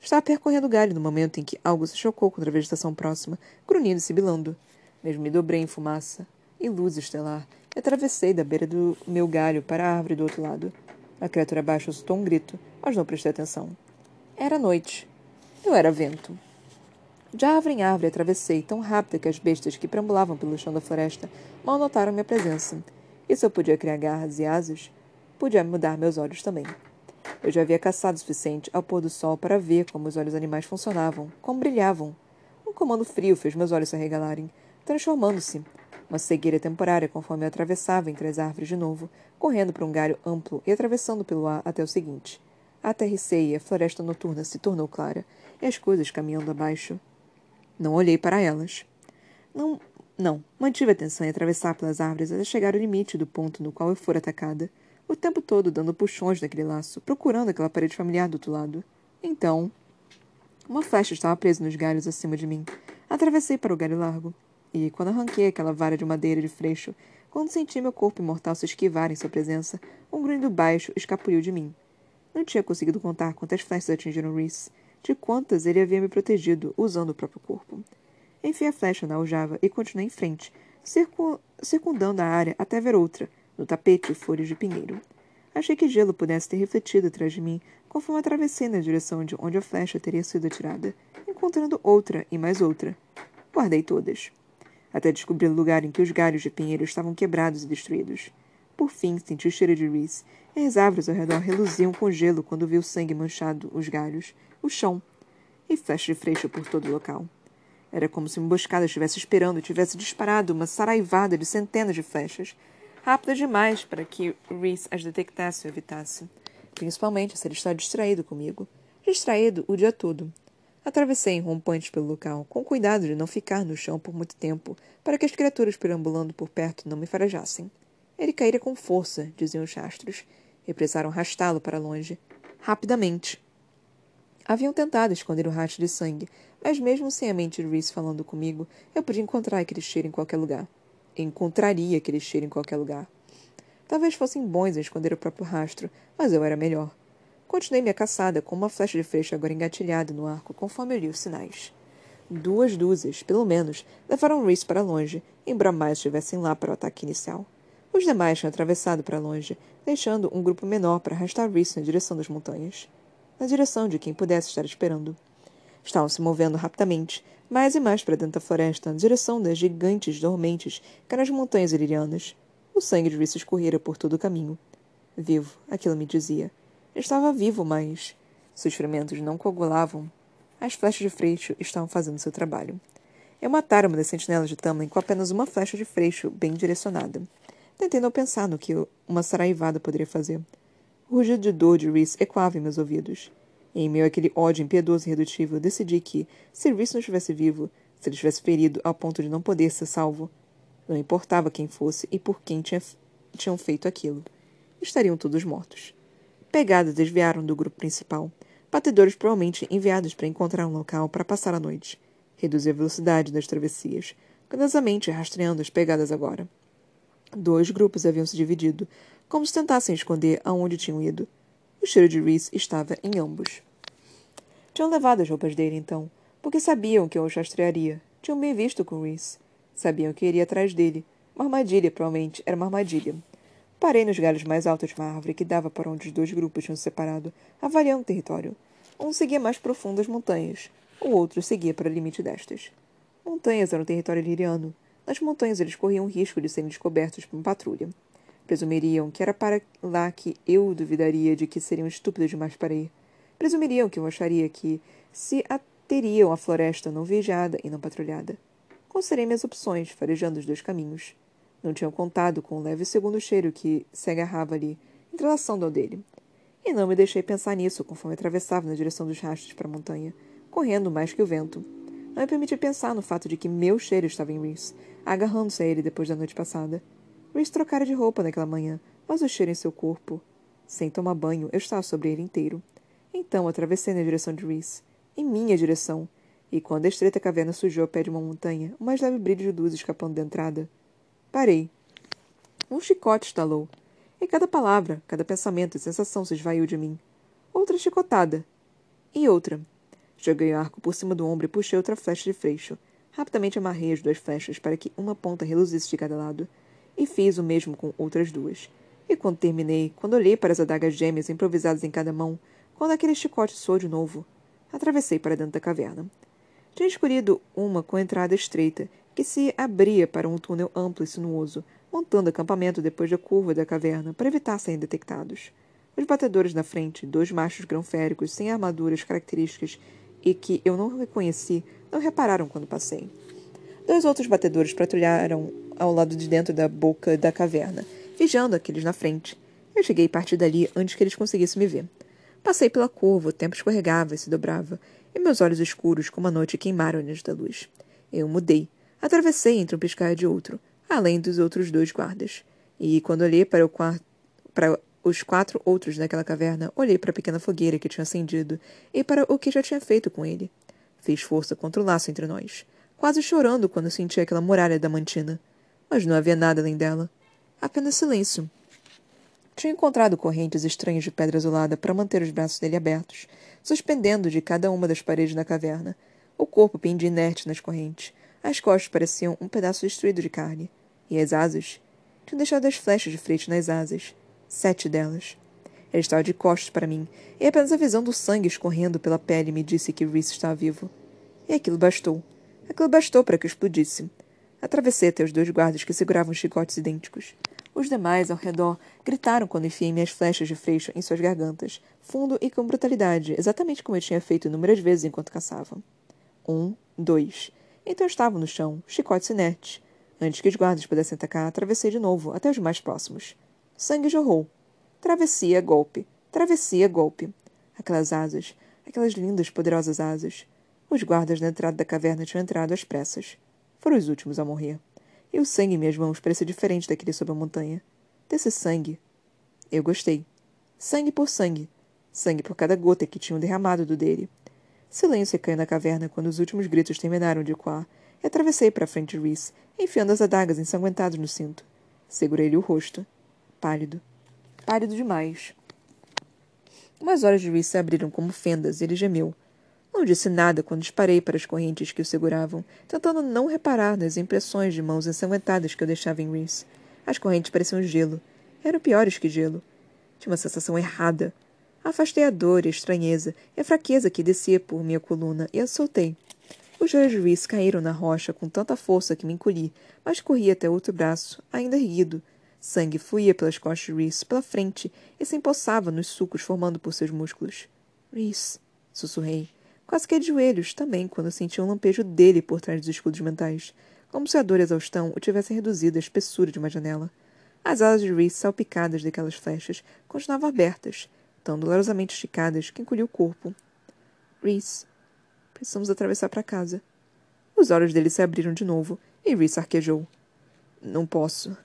A: Estava percorrendo o galho no momento em que algo se chocou contra a vegetação próxima, grunhindo e sibilando. Mesmo me dobrei em fumaça e luz estelar e atravessei da beira do meu galho para a árvore do outro lado. A criatura abaixo soltou um grito, mas não prestei atenção. Era noite. Eu era vento. De árvore em árvore atravessei, tão rápida que as bestas que perambulavam pelo chão da floresta mal notaram minha presença. E se eu podia criar garras e asas, podia mudar meus olhos também. Eu já havia caçado o suficiente ao pôr do sol para ver como os olhos animais funcionavam, como brilhavam. Um comando frio fez meus olhos se arregalarem, transformando-se. Uma cegueira temporária conforme eu atravessava entre as árvores de novo, correndo por um galho amplo e atravessando pelo ar até o seguinte. Aterricei e a floresta noturna se tornou clara, e as coisas caminhando abaixo não olhei para elas. Não, não. Mantive a atenção em atravessar pelas árvores até chegar ao limite do ponto no qual eu fora atacada, o tempo todo dando puxões naquele laço, procurando aquela parede familiar do outro lado. Então, uma flecha estava presa nos galhos acima de mim. Atravessei para o galho largo. E, quando arranquei aquela vara de madeira de freixo, quando senti meu corpo imortal se esquivar em sua presença, um grunhido baixo escapuliu de mim. Não tinha conseguido contar quantas flechas atingiram Reese, de quantas ele havia me protegido usando o próprio corpo. Enfiei a flecha na aljava e continuei em frente, circu circundando a área até ver outra, no tapete folhas de pinheiro. Achei que gelo pudesse ter refletido atrás de mim, conforme atravessei na direção de onde a flecha teria sido atirada, encontrando outra e mais outra. Guardei todas. Até descobrir o lugar em que os galhos de pinheiro estavam quebrados e destruídos. Por fim, senti o cheiro de Reese, e as árvores ao redor reluziam com gelo quando vi o sangue manchado os galhos, o chão e flechas de freixo por todo o local. Era como se uma emboscada estivesse esperando e tivesse disparado uma saraivada de centenas de flechas, rápidas demais para que Reese as detectasse ou evitasse. Principalmente se ele está distraído comigo. Distraído o dia todo. Atravessei rompantes pelo local, com cuidado de não ficar no chão por muito tempo, para que as criaturas perambulando por perto não me farajassem. Ele caíra com força, diziam os rastros, e precisaram arrastá-lo para longe, rapidamente, Haviam tentado esconder o rastro de sangue, mas mesmo sem a mente de Reese falando comigo, eu podia encontrar aquele cheiro em qualquer lugar. Encontraria aquele cheiro em qualquer lugar. Talvez fossem bons em esconder o próprio rastro, mas eu era melhor. Continuei minha caçada com uma flecha de flecha agora engatilhada no arco, conforme eu li os sinais. Duas dúzias, pelo menos, levaram Reese para longe, embora mais estivessem lá para o ataque inicial. Os demais tinham atravessado para longe, deixando um grupo menor para arrastar Reese na direção das montanhas na direção de quem pudesse estar esperando. Estavam se movendo rapidamente, mais e mais para dentro da floresta, na direção das gigantes dormentes que eram as montanhas ilirianas. O sangue de Reese escorrera por todo o caminho. Vivo, aquilo me dizia. Estava vivo, mas seus ferimentos não coagulavam. As flechas de freixo estavam fazendo seu trabalho. Eu matara uma das sentinelas de Tamlin com apenas uma flecha de freixo bem direcionada. Tentei não pensar no que uma saraivada poderia fazer. O rugido de dor de Reese ecoava em meus ouvidos. Em meio àquele ódio impiedoso e redutível, decidi que, se Reese não estivesse vivo, se ele estivesse ferido ao ponto de não poder ser salvo, não importava quem fosse e por quem tinha, tinham feito aquilo. Estariam todos mortos. Pegadas desviaram do grupo principal. Batedores provavelmente enviados para encontrar um local para passar a noite. Reduzi a velocidade das travessias, cuidadosamente rastreando as pegadas agora. Dois grupos haviam se dividido, como se tentassem esconder aonde tinham ido. O cheiro de Reese estava em ambos. Tinham levado as roupas dele, então, porque sabiam que eu o rastrearia. Tinham bem visto com Reese. Sabiam que iria atrás dele. Uma armadilha, provavelmente, era uma armadilha. Parei nos galhos mais altos de uma árvore que dava para onde os dois grupos tinham se separado, avaliando o território. Um seguia mais profundo as montanhas, o outro seguia para o limite destas. Montanhas eram território liriano. Nas montanhas eles corriam o risco de serem descobertos por uma patrulha. Presumiriam que era para lá que eu duvidaria de que seriam estúpidos demais para ir. Presumiriam que eu acharia que se ateriam à floresta não vigiada e não patrulhada. Considerei minhas opções, farejando os dois caminhos. Não tinham contado com o leve segundo cheiro que se agarrava ali, entrelaçando ao dele. E não me deixei pensar nisso conforme atravessava na direção dos rastros para a montanha, correndo mais que o vento. Não me permiti pensar no fato de que meu cheiro estava em Reese, agarrando-se a ele depois da noite passada. Reese trocara de roupa naquela manhã, mas o cheiro em seu corpo. Sem tomar banho, eu estava sobre ele inteiro. Então atravessei na direção de Reese. Em minha direção. E quando a estreita caverna sujou o pé de uma montanha, o mais leve brilho de luz escapando da entrada. Parei. Um chicote estalou. E cada palavra, cada pensamento e sensação se esvaiu de mim. Outra chicotada. E outra. Joguei o arco por cima do ombro e puxei outra flecha de freixo. Rapidamente amarrei as duas flechas para que uma ponta reluzisse de cada lado. E fiz o mesmo com outras duas. E quando terminei, quando olhei para as adagas gêmeas improvisadas em cada mão, quando aquele chicote soou de novo, atravessei para dentro da caverna. Tinha escolhido uma com entrada estreita, que se abria para um túnel amplo e sinuoso, montando acampamento depois da curva da caverna para evitar serem detectados. Os batedores na frente, dois machos grão-féricos sem armaduras características e que eu não reconheci, não repararam quando passei. Dois outros batedores patrulharam ao lado de dentro da boca da caverna, vigiando aqueles na frente. Eu cheguei e parti dali antes que eles conseguissem me ver. Passei pela curva, o tempo escorregava e se dobrava, e meus olhos escuros como a noite queimaram diante da luz. Eu mudei. Atravessei entre um piscar de outro, além dos outros dois guardas. E quando olhei para, quarto, para os quatro outros naquela caverna, olhei para a pequena fogueira que tinha acendido e para o que já tinha feito com ele. Fiz força contra o laço entre nós, quase chorando quando senti aquela muralha da mantina. Mas não havia nada além dela. Apenas silêncio. Tinha encontrado correntes estranhas de pedra azulada para manter os braços dele abertos, suspendendo de cada uma das paredes da caverna. O corpo pendia inerte nas correntes. As costas pareciam um pedaço destruído de carne. E as asas? Tinham deixado as flechas de frente nas asas. Sete delas. Ele estava de costas para mim, e apenas a visão do sangue escorrendo pela pele me disse que Reese estava vivo. E aquilo bastou. Aquilo bastou para que eu explodisse. Atravessei até os dois guardas que seguravam chicotes idênticos. Os demais, ao redor, gritaram quando enfiei minhas flechas de freixo em suas gargantas, fundo e com brutalidade, exatamente como eu tinha feito inúmeras vezes enquanto caçava. Um, dois. Então estava no chão, chicotes inertes. Antes que os guardas pudessem atacar, atravessei de novo, até os mais próximos. Sangue jorrou. Travessia, golpe. Travessia, golpe. Aquelas asas. Aquelas lindas, poderosas asas. Os guardas na entrada da caverna tinham entrado às pressas. Foram os últimos a morrer. E o sangue em minhas mãos parecia diferente daquele sob a montanha. Desse sangue. Eu gostei. Sangue por sangue. Sangue por cada gota que tinham derramado do dele. Silêncio caiu na caverna quando os últimos gritos terminaram de ecoar, e atravessei para a frente de Reese, enfiando as adagas ensanguentadas no cinto. Segurei-lhe o rosto pálido. Pálido demais. Umas olhos de Reese se abriram como fendas e ele gemeu. Não disse nada quando disparei para as correntes que o seguravam, tentando não reparar nas impressões de mãos ensanguentadas que eu deixava em Reese. As correntes pareciam gelo. Eram piores que gelo. Tinha uma sensação errada. Afastei a dor e a estranheza e a fraqueza que descia por minha coluna e a soltei. Os joelhos caíram na rocha com tanta força que me encolhi, mas corri até outro braço, ainda erguido, Sangue fluía pelas costas de Reese, pela frente, e se empoçava nos sulcos formando por seus músculos. Reese, sussurrei. Quase que de joelhos, também, quando senti um lampejo dele por trás dos escudos mentais, como se a dor e a exaustão o tivessem reduzido à espessura de uma janela. As alas de Reese, salpicadas daquelas flechas, continuavam abertas, tão dolorosamente esticadas que encolhi o corpo. Reese, precisamos atravessar para casa. Os olhos dele se abriram de novo, e Reese arquejou. Não posso.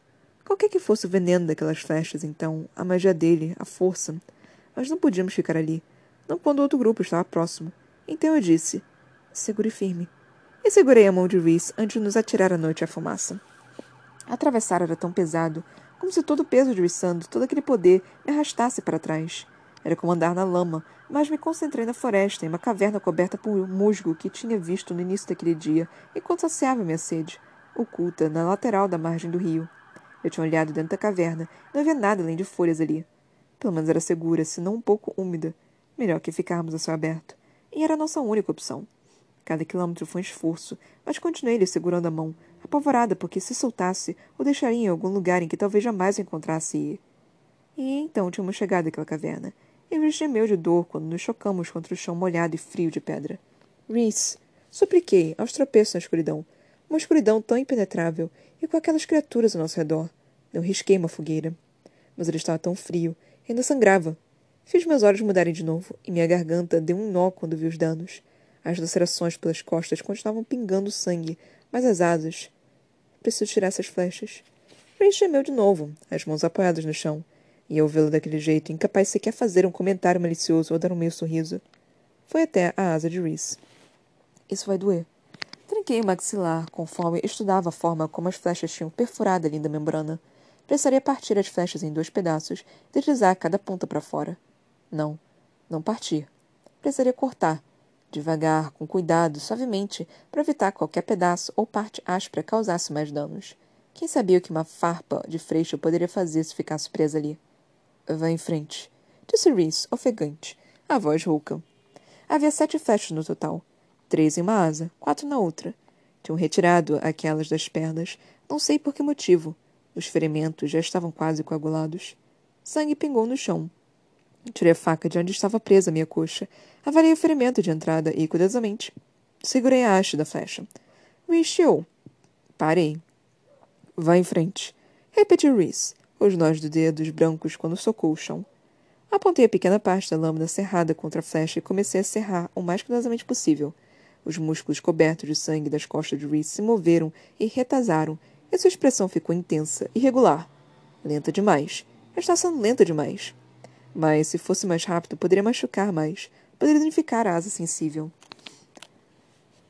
A: Qualquer que fosse o veneno daquelas flechas, então, a magia dele, a força. Mas não podíamos ficar ali, não quando outro grupo estava próximo. Então eu disse: Segure firme. E segurei a mão de Reese antes de nos atirar à noite à fumaça. Atravessar era tão pesado, como se todo o peso de Rissando, todo aquele poder, me arrastasse para trás. Era como andar na lama, mas me concentrei na floresta, em uma caverna coberta por musgo que tinha visto no início daquele dia, enquanto saciava minha sede, oculta na lateral da margem do rio. Eu tinha olhado dentro da caverna. Não havia nada além de folhas ali. Pelo menos era segura, se não um pouco úmida. Melhor que ficarmos a céu aberto. E era a nossa única opção. Cada quilômetro foi um esforço, mas continuei lhe segurando a mão, apavorada porque se soltasse, o deixaria em algum lugar em que talvez jamais o encontrasse. E então tínhamos chegado àquela caverna. Rhys gemeu de dor quando nos chocamos contra o chão molhado e frio de pedra. Rhys, supliquei, aos tropeços na escuridão. Uma escuridão tão impenetrável, e com aquelas criaturas ao nosso redor. Não risquei uma fogueira. Mas ele estava tão frio, ainda sangrava. Fiz meus olhos mudarem de novo, e minha garganta deu um nó quando vi os danos. As lacerações pelas costas continuavam pingando sangue, mas as asas. Preciso tirar essas flechas. Ray gemeu de novo, as mãos apoiadas no chão, e eu vê-lo daquele jeito, incapaz sequer fazer um comentário malicioso ou dar um meio sorriso. Foi até a asa de Reese. Isso vai doer. Trinquei o maxilar, conforme estudava a forma como as flechas tinham perfurado a linda membrana. Precisaria partir as flechas em dois pedaços e deslizar cada ponta para fora. Não, não partir. Precisaria cortar, devagar, com cuidado, suavemente, para evitar qualquer pedaço ou parte áspera causasse mais danos. Quem sabia o que uma farpa de freixo poderia fazer se ficasse presa ali? Vá em frente, disse Reese, ofegante, a voz rouca. Havia sete flechas no total. Três em uma asa, quatro na outra. Tinham retirado aquelas das pernas, não sei por que motivo. Os ferimentos já estavam quase coagulados. Sangue pingou no chão. Tirei a faca de onde estava presa a minha coxa. Avaliei o ferimento de entrada e, cuidadosamente, segurei a haste da flecha. Reese Parei. Vá em frente. Repetiu Reese, os nós dos dedos brancos quando socou o chão. Apontei a pequena parte da lâmina cerrada contra a flecha e comecei a serrar o mais cuidadosamente possível. Os músculos cobertos de sangue das costas de Reese se moveram e retazaram, e sua expressão ficou intensa, irregular. Lenta demais. Está sendo lenta demais. Mas, se fosse mais rápido, poderia machucar mais. Poderia danificar a asa sensível.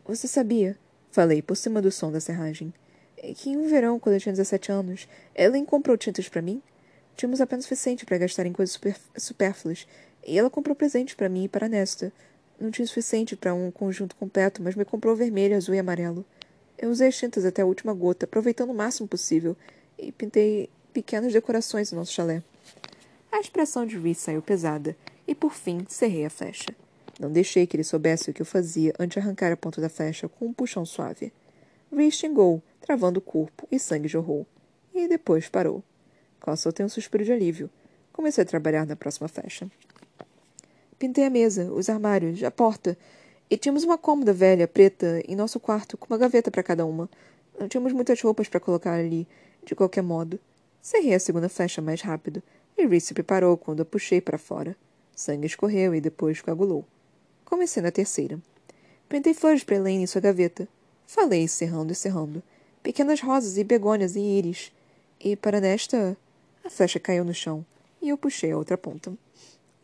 A: Você sabia, falei por cima do som da serragem, que em um verão, quando eu tinha 17 anos, Ellen comprou tintas para mim? Tínhamos apenas o suficiente para gastar em coisas super, supérfluas, e ela comprou presente para mim e para Nesta. Não tinha o suficiente para um conjunto completo, mas me comprou vermelho, azul e amarelo. Eu usei as tintas até a última gota, aproveitando o máximo possível, e pintei pequenas decorações no nosso chalé. A expressão de Reese saiu pesada, e por fim cerrei a flecha. Não deixei que ele soubesse o que eu fazia antes de arrancar a ponta da flecha com um puxão suave. Reese xingou, travando o corpo, e sangue jorrou. E depois parou. Qual soltei um suspiro de alívio. Comecei a trabalhar na próxima flecha. Pintei a mesa, os armários, a porta. E tínhamos uma cômoda velha, preta, em nosso quarto, com uma gaveta para cada uma. Não tínhamos muitas roupas para colocar ali, de qualquer modo. Cerrei a segunda flecha mais rápido, e Reese se preparou quando a puxei para fora. Sangue escorreu e depois coagulou. Comecei na terceira. Pintei flores para Elaine em sua gaveta. Falei, cerrando e cerrando. Pequenas rosas e begônias e íris. E para nesta, a flecha caiu no chão e eu puxei a outra ponta.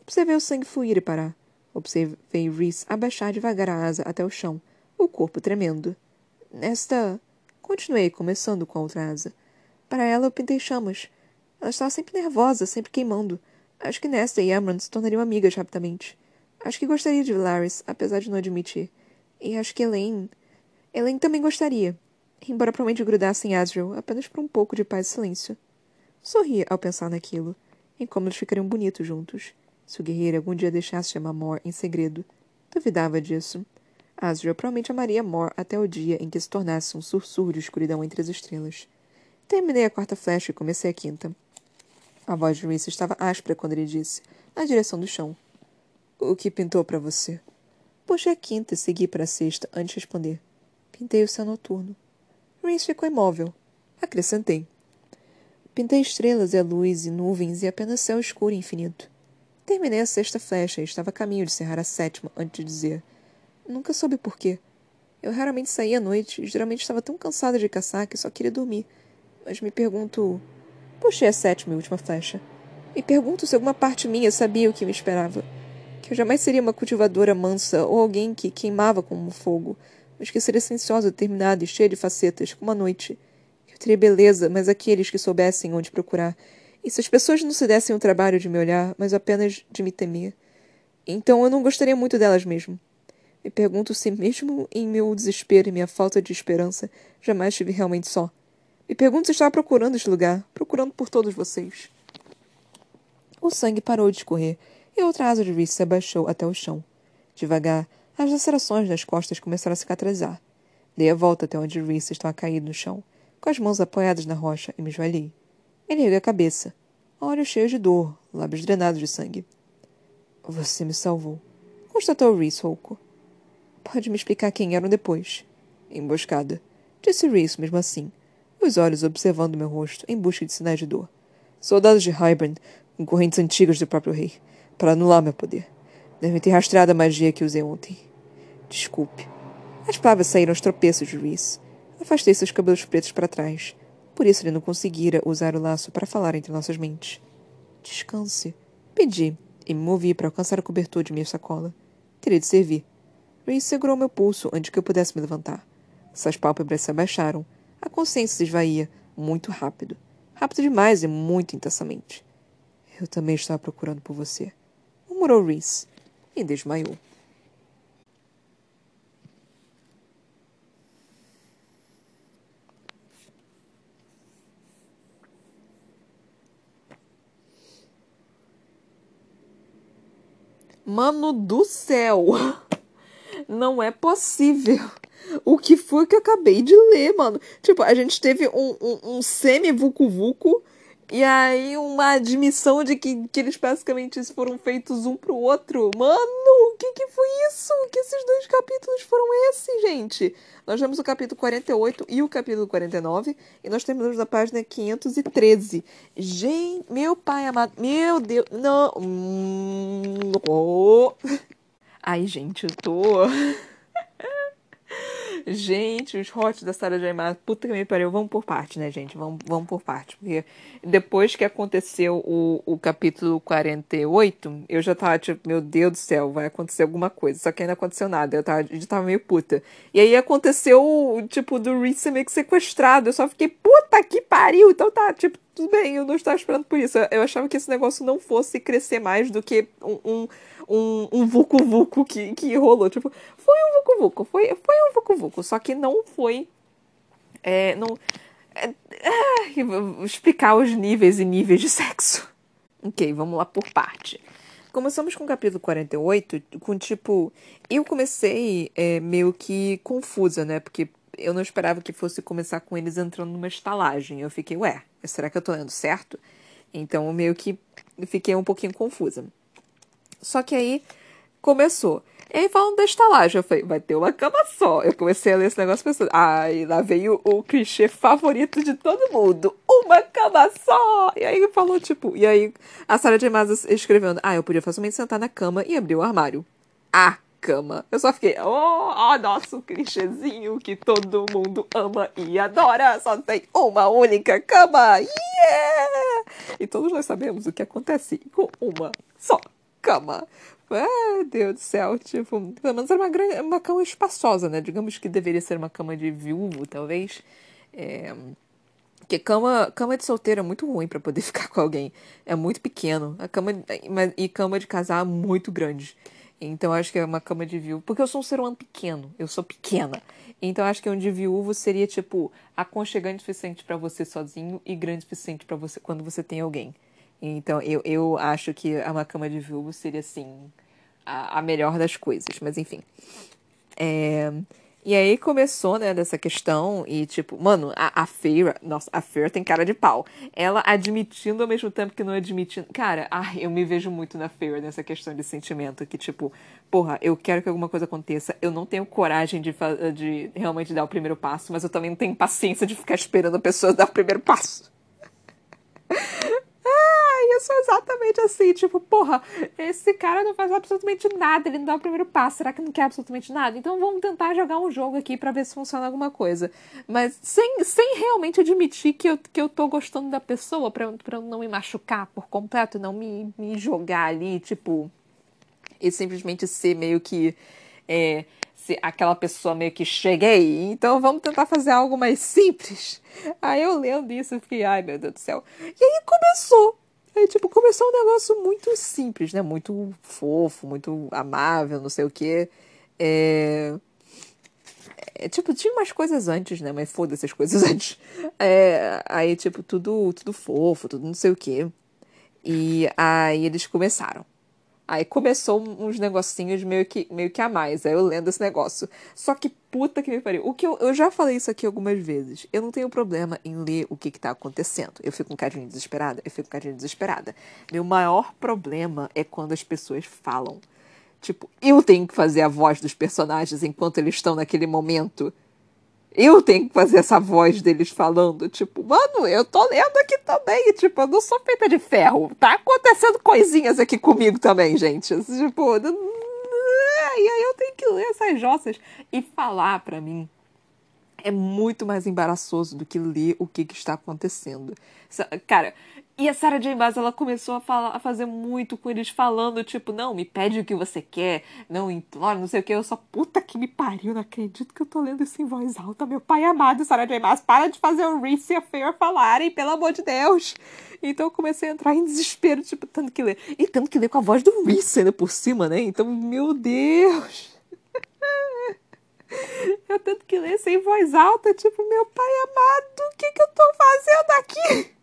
A: Observei o sangue fluir e parar. Observei Reese abaixar devagar a asa até o chão, o corpo tremendo. Nesta. Continuei, começando com a outra asa. Para ela, eu pintei chamas. Ela estava sempre nervosa, sempre queimando. Acho que Nesta e Amron se tornariam amigas rapidamente. Acho que gostaria de Laris, apesar de não admitir. E acho que Elaine. Elaine também gostaria. Embora provavelmente grudassem Asriel apenas por um pouco de paz e silêncio. Sorria ao pensar naquilo, em como eles ficariam bonitos juntos. Se o guerreiro algum dia deixasse chamar Mor em segredo. Duvidava disso. Asriel provavelmente amaria Mor até o dia em que se tornasse um sussurro de escuridão entre as estrelas. Terminei a quarta flecha e comecei a quinta. A voz de Reese estava áspera quando ele disse, na direção do chão. O que pintou para você? Puxei a quinta e segui para a sexta antes de responder. Pintei o céu noturno. Reese ficou imóvel. Acrescentei. Pintei estrelas e a luz e nuvens e apenas céu escuro e infinito. Terminei a sexta flecha e estava a caminho de cerrar a sétima antes de dizer. Nunca soube por quê. Eu raramente saía à noite e geralmente estava tão cansada de caçar que só queria dormir. Mas me pergunto. Puxei a sétima e última flecha. Me pergunto se alguma parte minha sabia o que me esperava. Que eu jamais seria uma cultivadora mansa ou alguém que queimava como fogo, mas que seria silenciosa, determinada e cheia de facetas, como a noite teria beleza, mas aqueles que soubessem onde procurar. E se as pessoas não se dessem o trabalho de me olhar, mas apenas de me temer? Então eu não gostaria muito delas mesmo. Me pergunto se, mesmo em meu desespero e minha falta de esperança, jamais estive realmente só. Me pergunto se estava procurando este lugar, procurando por todos vocês. O sangue parou de escorrer e outra asa de Reese se abaixou até o chão. Devagar, as lacerações nas costas começaram a cicatrizar. Dei a volta até onde Reese estava caído no chão com as mãos apoiadas na rocha, e me joelhei. Ele ergueu a cabeça, olhos cheios de dor, lábios drenados de sangue. Você me salvou, constatou Reese rouco. Pode me explicar quem eram depois? Emboscada, disse Reese mesmo assim, os olhos observando meu rosto em busca de sinais de dor. Soldados de Hybern, com correntes antigas do próprio rei, para anular meu poder. Devem ter rastreado a magia que usei ontem. Desculpe. As palavras saíram aos tropeços de Reese. Afastei seus cabelos pretos para trás. Por isso ele não conseguira usar o laço para falar entre nossas mentes. Descanse. Pedi, e me movi para alcançar a cobertura de minha sacola. Teria de servir. Reese segurou meu pulso antes que eu pudesse me levantar. Suas pálpebras se abaixaram. A consciência se esvaía, muito rápido. Rápido demais e muito intensamente. Eu também estava procurando por você. Murmurou Reese e desmaiou. Mano do céu! Não é possível! O que foi que eu acabei de ler, mano? Tipo, a gente teve um, um, um semi-vucu-vucu. vucu e aí uma admissão de que, que eles basicamente foram feitos um pro outro. Mano, o que que foi isso? Que esses dois capítulos foram esses, gente? Nós vemos o capítulo 48 e o capítulo 49 e nós terminamos na página 513. Gente, meu pai amado, meu Deus, não. Hum, oh. Ai, gente, eu tô Gente, os hots da Sarah J. Maas, puta que me pariu. Vamos por parte, né, gente? Vamos, vamos por parte. Porque depois que aconteceu o, o capítulo 48, eu já tava tipo, meu Deus do céu, vai acontecer alguma coisa. Só que ainda aconteceu nada. Eu tava, tava meio puta. E aí aconteceu, tipo, do Reese meio que sequestrado. Eu só fiquei, puta que pariu. Então tá, tipo, tudo bem, eu não estava esperando por isso. Eu achava que esse negócio não fosse crescer mais do que um, um um, um vucu vucu que, que rolou. Tipo, foi um vucu vucu, foi, foi um vucu vucu, só que não foi. É, não. É, é, explicar os níveis e níveis de sexo. Ok, vamos lá por parte. Começamos com o capítulo 48, com tipo. Eu comecei é, meio que confusa, né? Porque eu não esperava que fosse começar com eles entrando numa estalagem. Eu fiquei, ué, será que eu tô lendo certo? Então, meio que fiquei um pouquinho confusa. Só que aí começou. E aí falando da estalagem, eu falei, vai ter uma cama só. Eu comecei a ler esse negócio pensando, ai, lá veio o clichê favorito de todo mundo. Uma cama só! E aí falou, tipo, e aí a Sarah J. Maas escrevendo, ah, eu podia facilmente sentar na cama e abrir o armário. A cama. Eu só fiquei, oh, oh nosso clichêzinho que todo mundo ama e adora. Só tem uma única cama. Yeah! E todos nós sabemos o que acontece com uma só cama. Ai, Deus do céu, tipo, pelo menos era uma, grande, uma cama espaçosa, né? Digamos que deveria ser uma cama de viúvo, talvez. É... Porque cama, cama de solteiro é muito ruim para poder ficar com alguém. É muito pequeno. A cama e cama de casar é muito grande. Então acho que é uma cama de viúvo. Porque eu sou um ser humano pequeno. Eu sou pequena. Então acho que um de viúvo seria, tipo, aconchegante o suficiente para você sozinho e grande o suficiente para você quando você tem alguém. Então, eu, eu acho que uma cama de viúvo seria, assim, a, a melhor das coisas. Mas, enfim. É... E aí começou, né, dessa questão e, tipo, mano, a, a Feira, nossa, a Feira tem cara de pau. Ela admitindo ao mesmo tempo que não admitindo. Cara, ai, eu me vejo muito na Feira nessa questão de sentimento, que, tipo, porra, eu quero que alguma coisa aconteça, eu não tenho coragem de, de realmente dar o primeiro passo, mas eu também não tenho paciência de ficar esperando a pessoa dar o primeiro passo eu sou exatamente assim, tipo, porra, esse cara não faz absolutamente nada, ele não dá o primeiro passo, será que não quer absolutamente nada? Então vamos tentar jogar um jogo aqui para ver se funciona alguma coisa. Mas sem, sem realmente admitir que eu, que eu tô gostando da pessoa, pra, pra não me machucar por completo, não me, me jogar ali, tipo, e simplesmente ser meio que. É, se aquela pessoa meio que cheguei, então vamos tentar fazer algo mais simples. Aí eu lendo isso, eu fiquei, ai meu Deus do céu. E aí começou. Aí, tipo, começou um negócio muito simples, né? Muito fofo, muito amável, não sei o quê. É... é tipo, tinha umas coisas antes, né? Mas foda-se as coisas antes. É... Aí, tipo, tudo, tudo fofo, tudo não sei o quê. E aí eles começaram. Aí começou uns negocinhos meio que, meio que a mais. Aí eu lendo esse negócio. Só que puta que me pariu. O que eu, eu já falei isso aqui algumas vezes. Eu não tenho problema em ler o que, que tá acontecendo. Eu fico um cadinho desesperada. Eu fico um cadinho desesperada. Meu maior problema é quando as pessoas falam. Tipo, eu tenho que fazer a voz dos personagens enquanto eles estão naquele momento. Eu tenho que fazer essa voz deles falando, tipo, mano, eu tô lendo aqui também, tipo, eu não sou feita de ferro. Tá acontecendo coisinhas aqui comigo também, gente. Tipo, e aí eu tenho que ler essas jossas e falar para mim. É muito mais embaraçoso do que ler o que, que está acontecendo. Cara, e a Sarah J. Maas, ela começou a, falar, a fazer muito com eles falando, tipo, não, me pede o que você quer, não implora, não sei o que. Eu só, puta que me pariu, não acredito que eu tô lendo isso em voz alta. Meu pai amado, Sarah J. Maas, para de fazer o Reese e a Fair falarem, pelo amor de Deus. Então eu comecei a entrar em desespero, tipo, tanto que ler. E tanto que ler com a voz do Reese ainda por cima, né? Então, meu Deus. eu tanto que ler sem voz alta, tipo, meu pai amado, o que que eu tô fazendo aqui?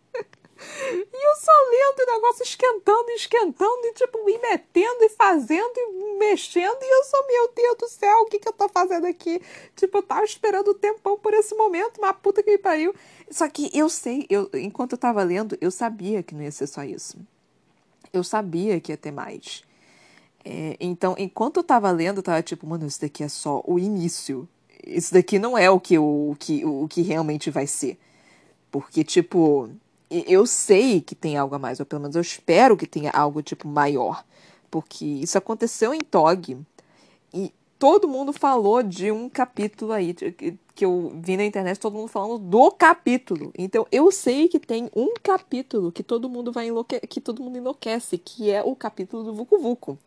A: E eu só lendo o negócio esquentando, esquentando, e tipo, me metendo e fazendo e mexendo, e eu só, meu Deus do céu, o que que eu tô fazendo aqui? Tipo, eu tava esperando o tempão por esse momento, uma puta que me pariu. Só que eu sei, eu, enquanto eu tava lendo, eu sabia que não ia ser só isso. Eu sabia que ia ter mais. É, então, enquanto eu tava lendo, eu tava tipo, mano, isso daqui é só o início. Isso daqui não é o que, o, que, o que realmente vai ser. Porque, tipo, eu sei que tem algo a mais, ou pelo menos eu espero que tenha algo, tipo, maior. Porque isso aconteceu em Tog. E todo mundo falou de um capítulo aí, que, eu vi na internet, todo mundo falando do capítulo. Então eu sei que tem um capítulo que todo mundo vai enlouque que todo mundo enlouquece, que é o capítulo do Vucu Vucu.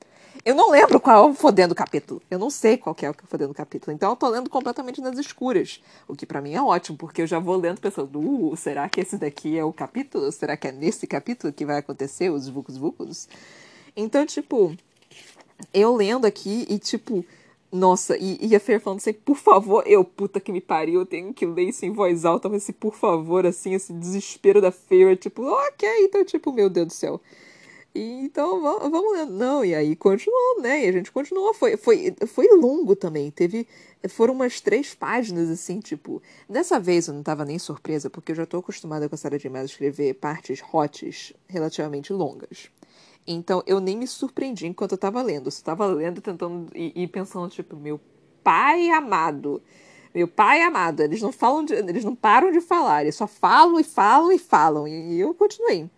A: Eu não lembro qual é o fodendo capítulo. Eu não sei qual é o fodendo capítulo. Então eu tô lendo completamente nas escuras. O que para mim é ótimo, porque eu já vou lendo pensando, uh, será que esse daqui é o capítulo? Será que é nesse capítulo que vai acontecer os Vucus Vucus? Então, tipo, eu lendo aqui e, tipo, nossa, e, e a Fer falando assim, por favor, eu, puta que me pariu, eu tenho que ler isso em voz alta, esse por favor, assim, esse desespero da Fer, tipo, ok, então, tipo, meu Deus do céu. E, então, vamos. Não, e aí continuou, né? E a gente continuou. Foi, foi, foi longo também. Teve. Foram umas três páginas, assim, tipo. Dessa vez eu não tava nem surpresa, porque eu já tô acostumada com a Sarah J. Maas escrever partes hotes relativamente longas. Então eu nem me surpreendi enquanto eu tava lendo. Eu tava lendo, tentando e, e, pensando, tipo, meu pai amado. Meu pai amado. Eles não falam de, Eles não param de falar. Eles só falam e falam e falam. E, e eu continuei.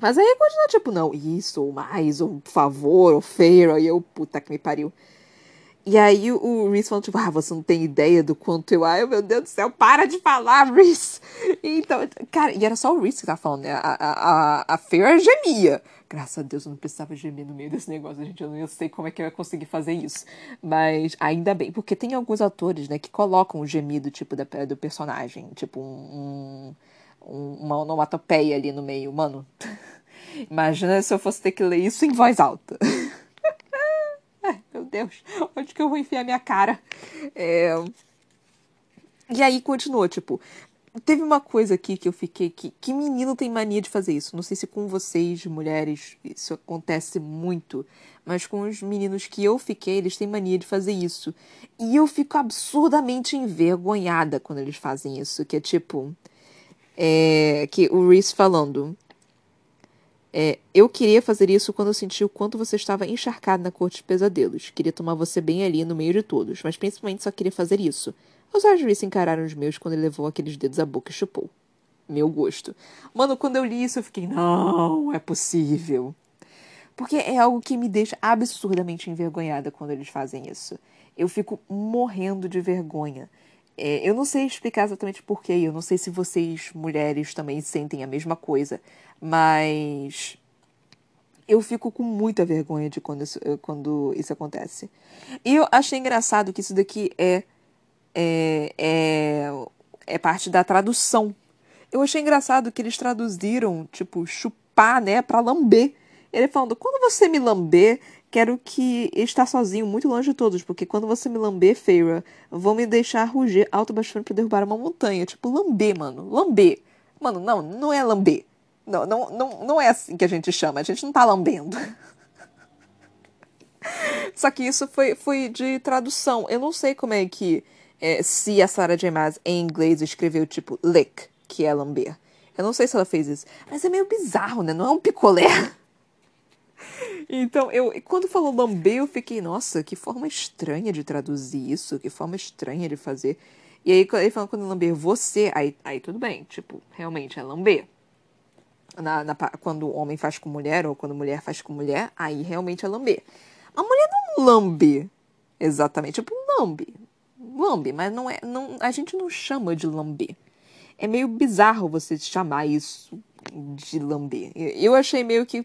A: Mas aí continua, tipo, não, isso, ou mais, ou por favor, ou fair, e eu, puta que me pariu. E aí o Reese falando, tipo, ah, você não tem ideia do quanto eu. Ai, meu Deus do céu, para de falar, Reese! Então, cara, e era só o Reese que tava falando, né? A, a, a, a Fair gemia. Graças a Deus eu não precisava gemer no meio desse negócio, gente. Eu não sei como é que eu ia conseguir fazer isso. Mas ainda bem, porque tem alguns atores, né, que colocam o gemido, tipo, da, do personagem. Tipo, um, um, uma onomatopeia ali no meio. Mano, imagina se eu fosse ter que ler isso em voz alta. Ai, meu Deus, onde que eu vou enfiar minha cara? É... E aí continuou, tipo, teve uma coisa aqui que eu fiquei que que menino tem mania de fazer isso. Não sei se com vocês, mulheres, isso acontece muito, mas com os meninos que eu fiquei, eles têm mania de fazer isso. E eu fico absurdamente envergonhada quando eles fazem isso, que é tipo, é, que o Reese falando. É, eu queria fazer isso quando eu senti o quanto você estava encharcado na corte de pesadelos. Queria tomar você bem ali no meio de todos, mas principalmente só queria fazer isso. Os olhos de Reese encararam os meus quando ele levou aqueles dedos à boca e chupou. Meu gosto. Mano, quando eu li isso, eu fiquei, não, é possível. Porque é algo que me deixa absurdamente envergonhada quando eles fazem isso. Eu fico morrendo de vergonha. É, eu não sei explicar exatamente porquê, eu não sei se vocês, mulheres, também sentem a mesma coisa, mas eu fico com muita vergonha de quando isso, quando isso acontece. E eu achei engraçado que isso daqui é, é, é, é parte da tradução. Eu achei engraçado que eles traduziram, tipo, chupar, né, pra lamber. Ele falando, quando você me lamber, Quero que estar sozinho, muito longe de todos, porque quando você me lamber, Feira, vou me deixar ruger alto bastante para derrubar uma montanha. Tipo, lamber, mano. Lamber. Mano, não, não é lamber. Não, não, não, não é assim que a gente chama. A gente não tá lambendo. Só que isso foi, foi de tradução. Eu não sei como é que. É, se a Sarah J. Maas em inglês escreveu tipo lick, que é lamber. Eu não sei se ela fez isso. Mas é meio bizarro, né? Não é um picolé. Então, eu quando falou lamber, eu fiquei, nossa, que forma estranha de traduzir isso, que forma estranha de fazer. E aí, ele falou quando lamber você, aí, aí tudo bem, tipo, realmente é lamber. Na, na, quando o homem faz com mulher, ou quando mulher faz com mulher, aí realmente é lamber. A mulher não lambe exatamente, tipo, lambe. Lambe, mas não é. Não, a gente não chama de lamber. É meio bizarro você chamar isso de lamber. Eu achei meio que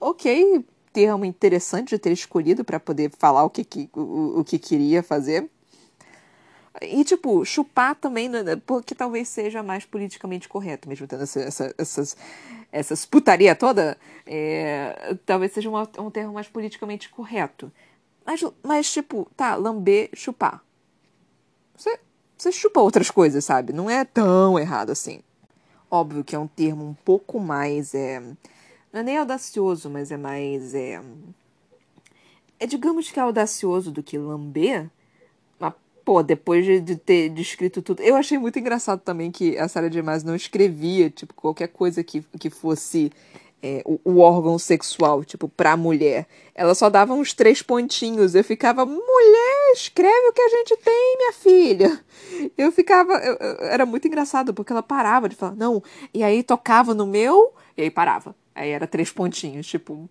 A: ok, termo interessante de ter escolhido para poder falar o que, que, o, o que queria fazer. E, tipo, chupar também, né, porque talvez seja mais politicamente correto, mesmo tendo essa, essa, essas, essas putaria toda, é, talvez seja uma, um termo mais politicamente correto. Mas, mas, tipo, tá, lamber, chupar. Você, você chupa outras coisas, sabe? Não é tão errado assim. Óbvio que é um termo um pouco mais. É, não é nem audacioso, mas é mais. É, é digamos que é audacioso do que lamber. Mas, pô, depois de, de ter descrito tudo. Eu achei muito engraçado também que a Sarah J. Maas não escrevia, tipo, qualquer coisa que, que fosse é, o, o, órgão sexual, tipo, pra mulher. Ela só dava uns três pontinhos. Eu ficava, mulher, escreve o que a gente tem, minha filha. Eu ficava. Eu, eu, era muito engraçado, porque ela parava de falar, não. E aí tocava no meu, e aí parava. Aí era três pontinhos, tipo.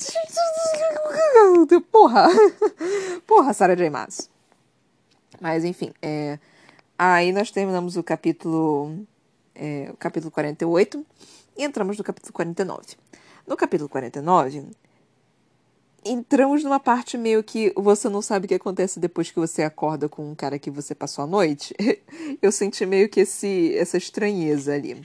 A: Porra! Porra, Sarah J. Maas. Mas enfim, é... aí nós terminamos o capítulo. É, o capítulo 48 e entramos no capítulo 49. No capítulo 49, entramos numa parte meio que você não sabe o que acontece depois que você acorda com um cara que você passou a noite. Eu senti meio que esse, essa estranheza ali.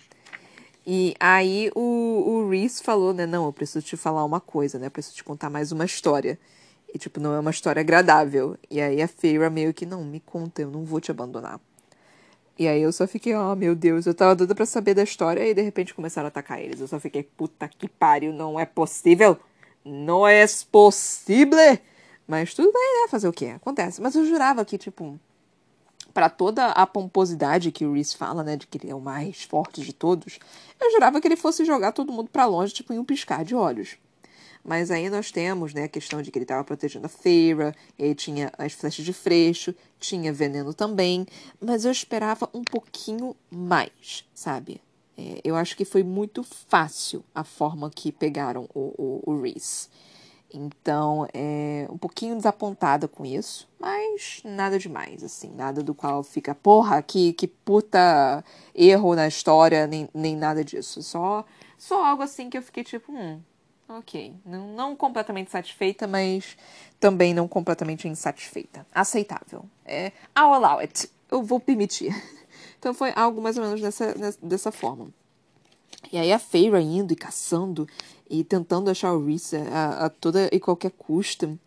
A: E aí o, o Reese falou, né? Não, eu preciso te falar uma coisa, né? Eu preciso te contar mais uma história. E, tipo, não é uma história agradável. E aí a Feira meio que, não, me conta, eu não vou te abandonar. E aí eu só fiquei, oh meu Deus, eu tava doida pra saber da história e de repente começaram a atacar eles. Eu só fiquei, puta que pariu, não é possível. Não é possível. Mas tudo bem, né? Fazer o quê? Acontece. Mas eu jurava que, tipo, para toda a pomposidade que o Reese fala, né, de que ele é o mais forte de todos, eu jurava que ele fosse jogar todo mundo para longe, tipo, em um piscar de olhos. Mas aí nós temos né, a questão de que ele estava protegendo a feira, ele tinha as flechas de freixo, tinha veneno também, mas eu esperava um pouquinho mais, sabe? É, eu acho que foi muito fácil a forma que pegaram o, o, o Reese. Então, é um pouquinho desapontada com isso, mas nada demais, assim, nada do qual fica, porra, que, que puta erro na história, nem, nem nada disso. Só, só algo assim que eu fiquei tipo, hum, Ok. Não, não completamente satisfeita, mas também não completamente insatisfeita. Aceitável. É, I'll allow it. Eu vou permitir. Então foi algo mais ou menos dessa, dessa forma. E aí a Feira indo e caçando e tentando achar o Reese a, a toda e qualquer custo.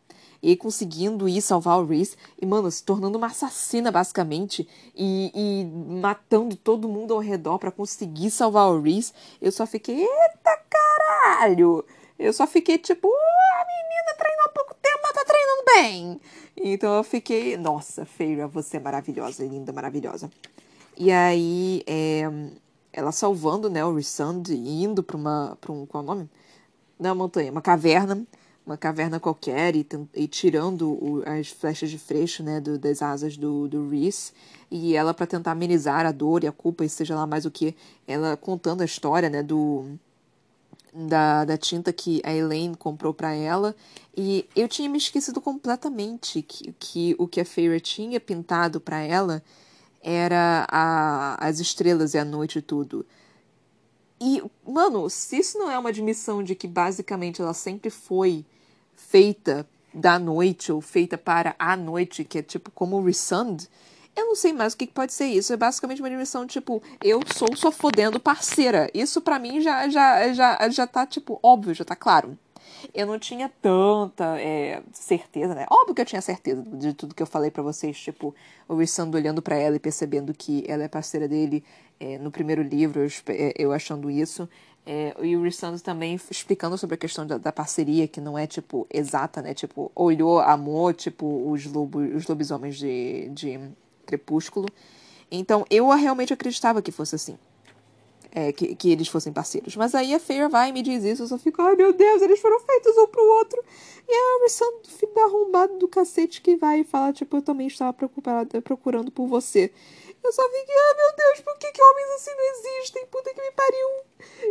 A: E conseguindo ir salvar o Reese. E, mano, se tornando uma assassina, basicamente. E, e matando todo mundo ao redor para conseguir salvar o Reese. Eu só fiquei, eita caralho! Eu só fiquei tipo, a menina treinou há pouco tempo, mas tá treinando bem. Então eu fiquei, nossa, Feira, você é maravilhosa, linda, maravilhosa. E aí, é, ela salvando, né, o Rissand, indo pra uma, pra um, qual é o nome? Não, montanha, uma caverna, uma caverna qualquer, e, e tirando o, as flechas de freixo, né, do, das asas do, do Reese, e ela para tentar amenizar a dor e a culpa, e seja lá mais o que, ela contando a história, né, do da, da tinta que a Elaine comprou para ela. E eu tinha me esquecido completamente que, que o que a Feyre tinha pintado para ela era a, as estrelas e a noite e tudo. E, mano, se isso não é uma admissão de que basicamente ela sempre foi feita da noite ou feita para a noite, que é tipo como Resund, eu não sei mais o que pode ser isso. É basicamente uma dimensão, tipo, eu sou só fodendo parceira. Isso para mim já, já, já, já tá, tipo, óbvio, já tá claro. Eu não tinha tanta é, certeza, né? Óbvio que eu tinha certeza de tudo que eu falei para vocês, tipo, o Rissando olhando para ela e percebendo que ela é parceira dele é, no primeiro livro, eu, é, eu achando isso. É, e o Rissando também explicando sobre a questão da, da, parceria, que não é, tipo, exata, né? Tipo, olhou, amor, tipo, os, lobo, os lobisomens de, de Crepúsculo. Então eu realmente acreditava que fosse assim. É, que, que eles fossem parceiros. Mas aí a Feira vai e me diz isso, eu só fico, ai meu Deus, eles foram feitos um pro outro. E a Harrison, filho da arrombado do cacete, que vai e fala, tipo, eu também estava preocupada, procurando por você. Eu só fiquei, ai meu Deus, por que, que homens assim não existem? Puta que me pariu.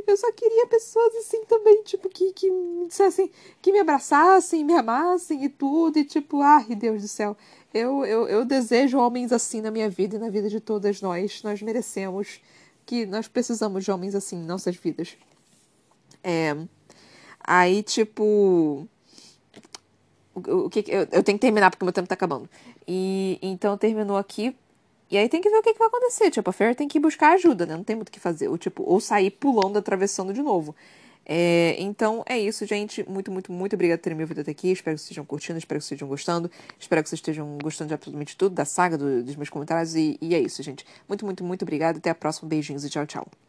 A: Eu só queria pessoas assim também, tipo, que, que me dissessem, que me abraçassem, me amassem e tudo. E tipo, ai Deus do céu. Eu, eu, eu desejo homens assim na minha vida e na vida de todas nós. Nós merecemos que nós precisamos de homens assim em nossas vidas. É. Aí, tipo. O, que eu, eu tenho que terminar porque meu tempo tá acabando. E então terminou aqui. E aí tem que ver o que, que vai acontecer. Tipo, a Fer tem que buscar ajuda, né? Não tem muito o que fazer. Ou, tipo, ou sair pulando, atravessando de novo. É, então é isso, gente. Muito, muito, muito obrigada por terem me ouvido até aqui. Espero que vocês estejam curtindo, espero que vocês estejam gostando. Espero que vocês estejam gostando de absolutamente tudo, da saga, do, dos meus comentários. E, e é isso, gente. Muito, muito, muito obrigada. Até a próxima. Beijinhos e tchau, tchau.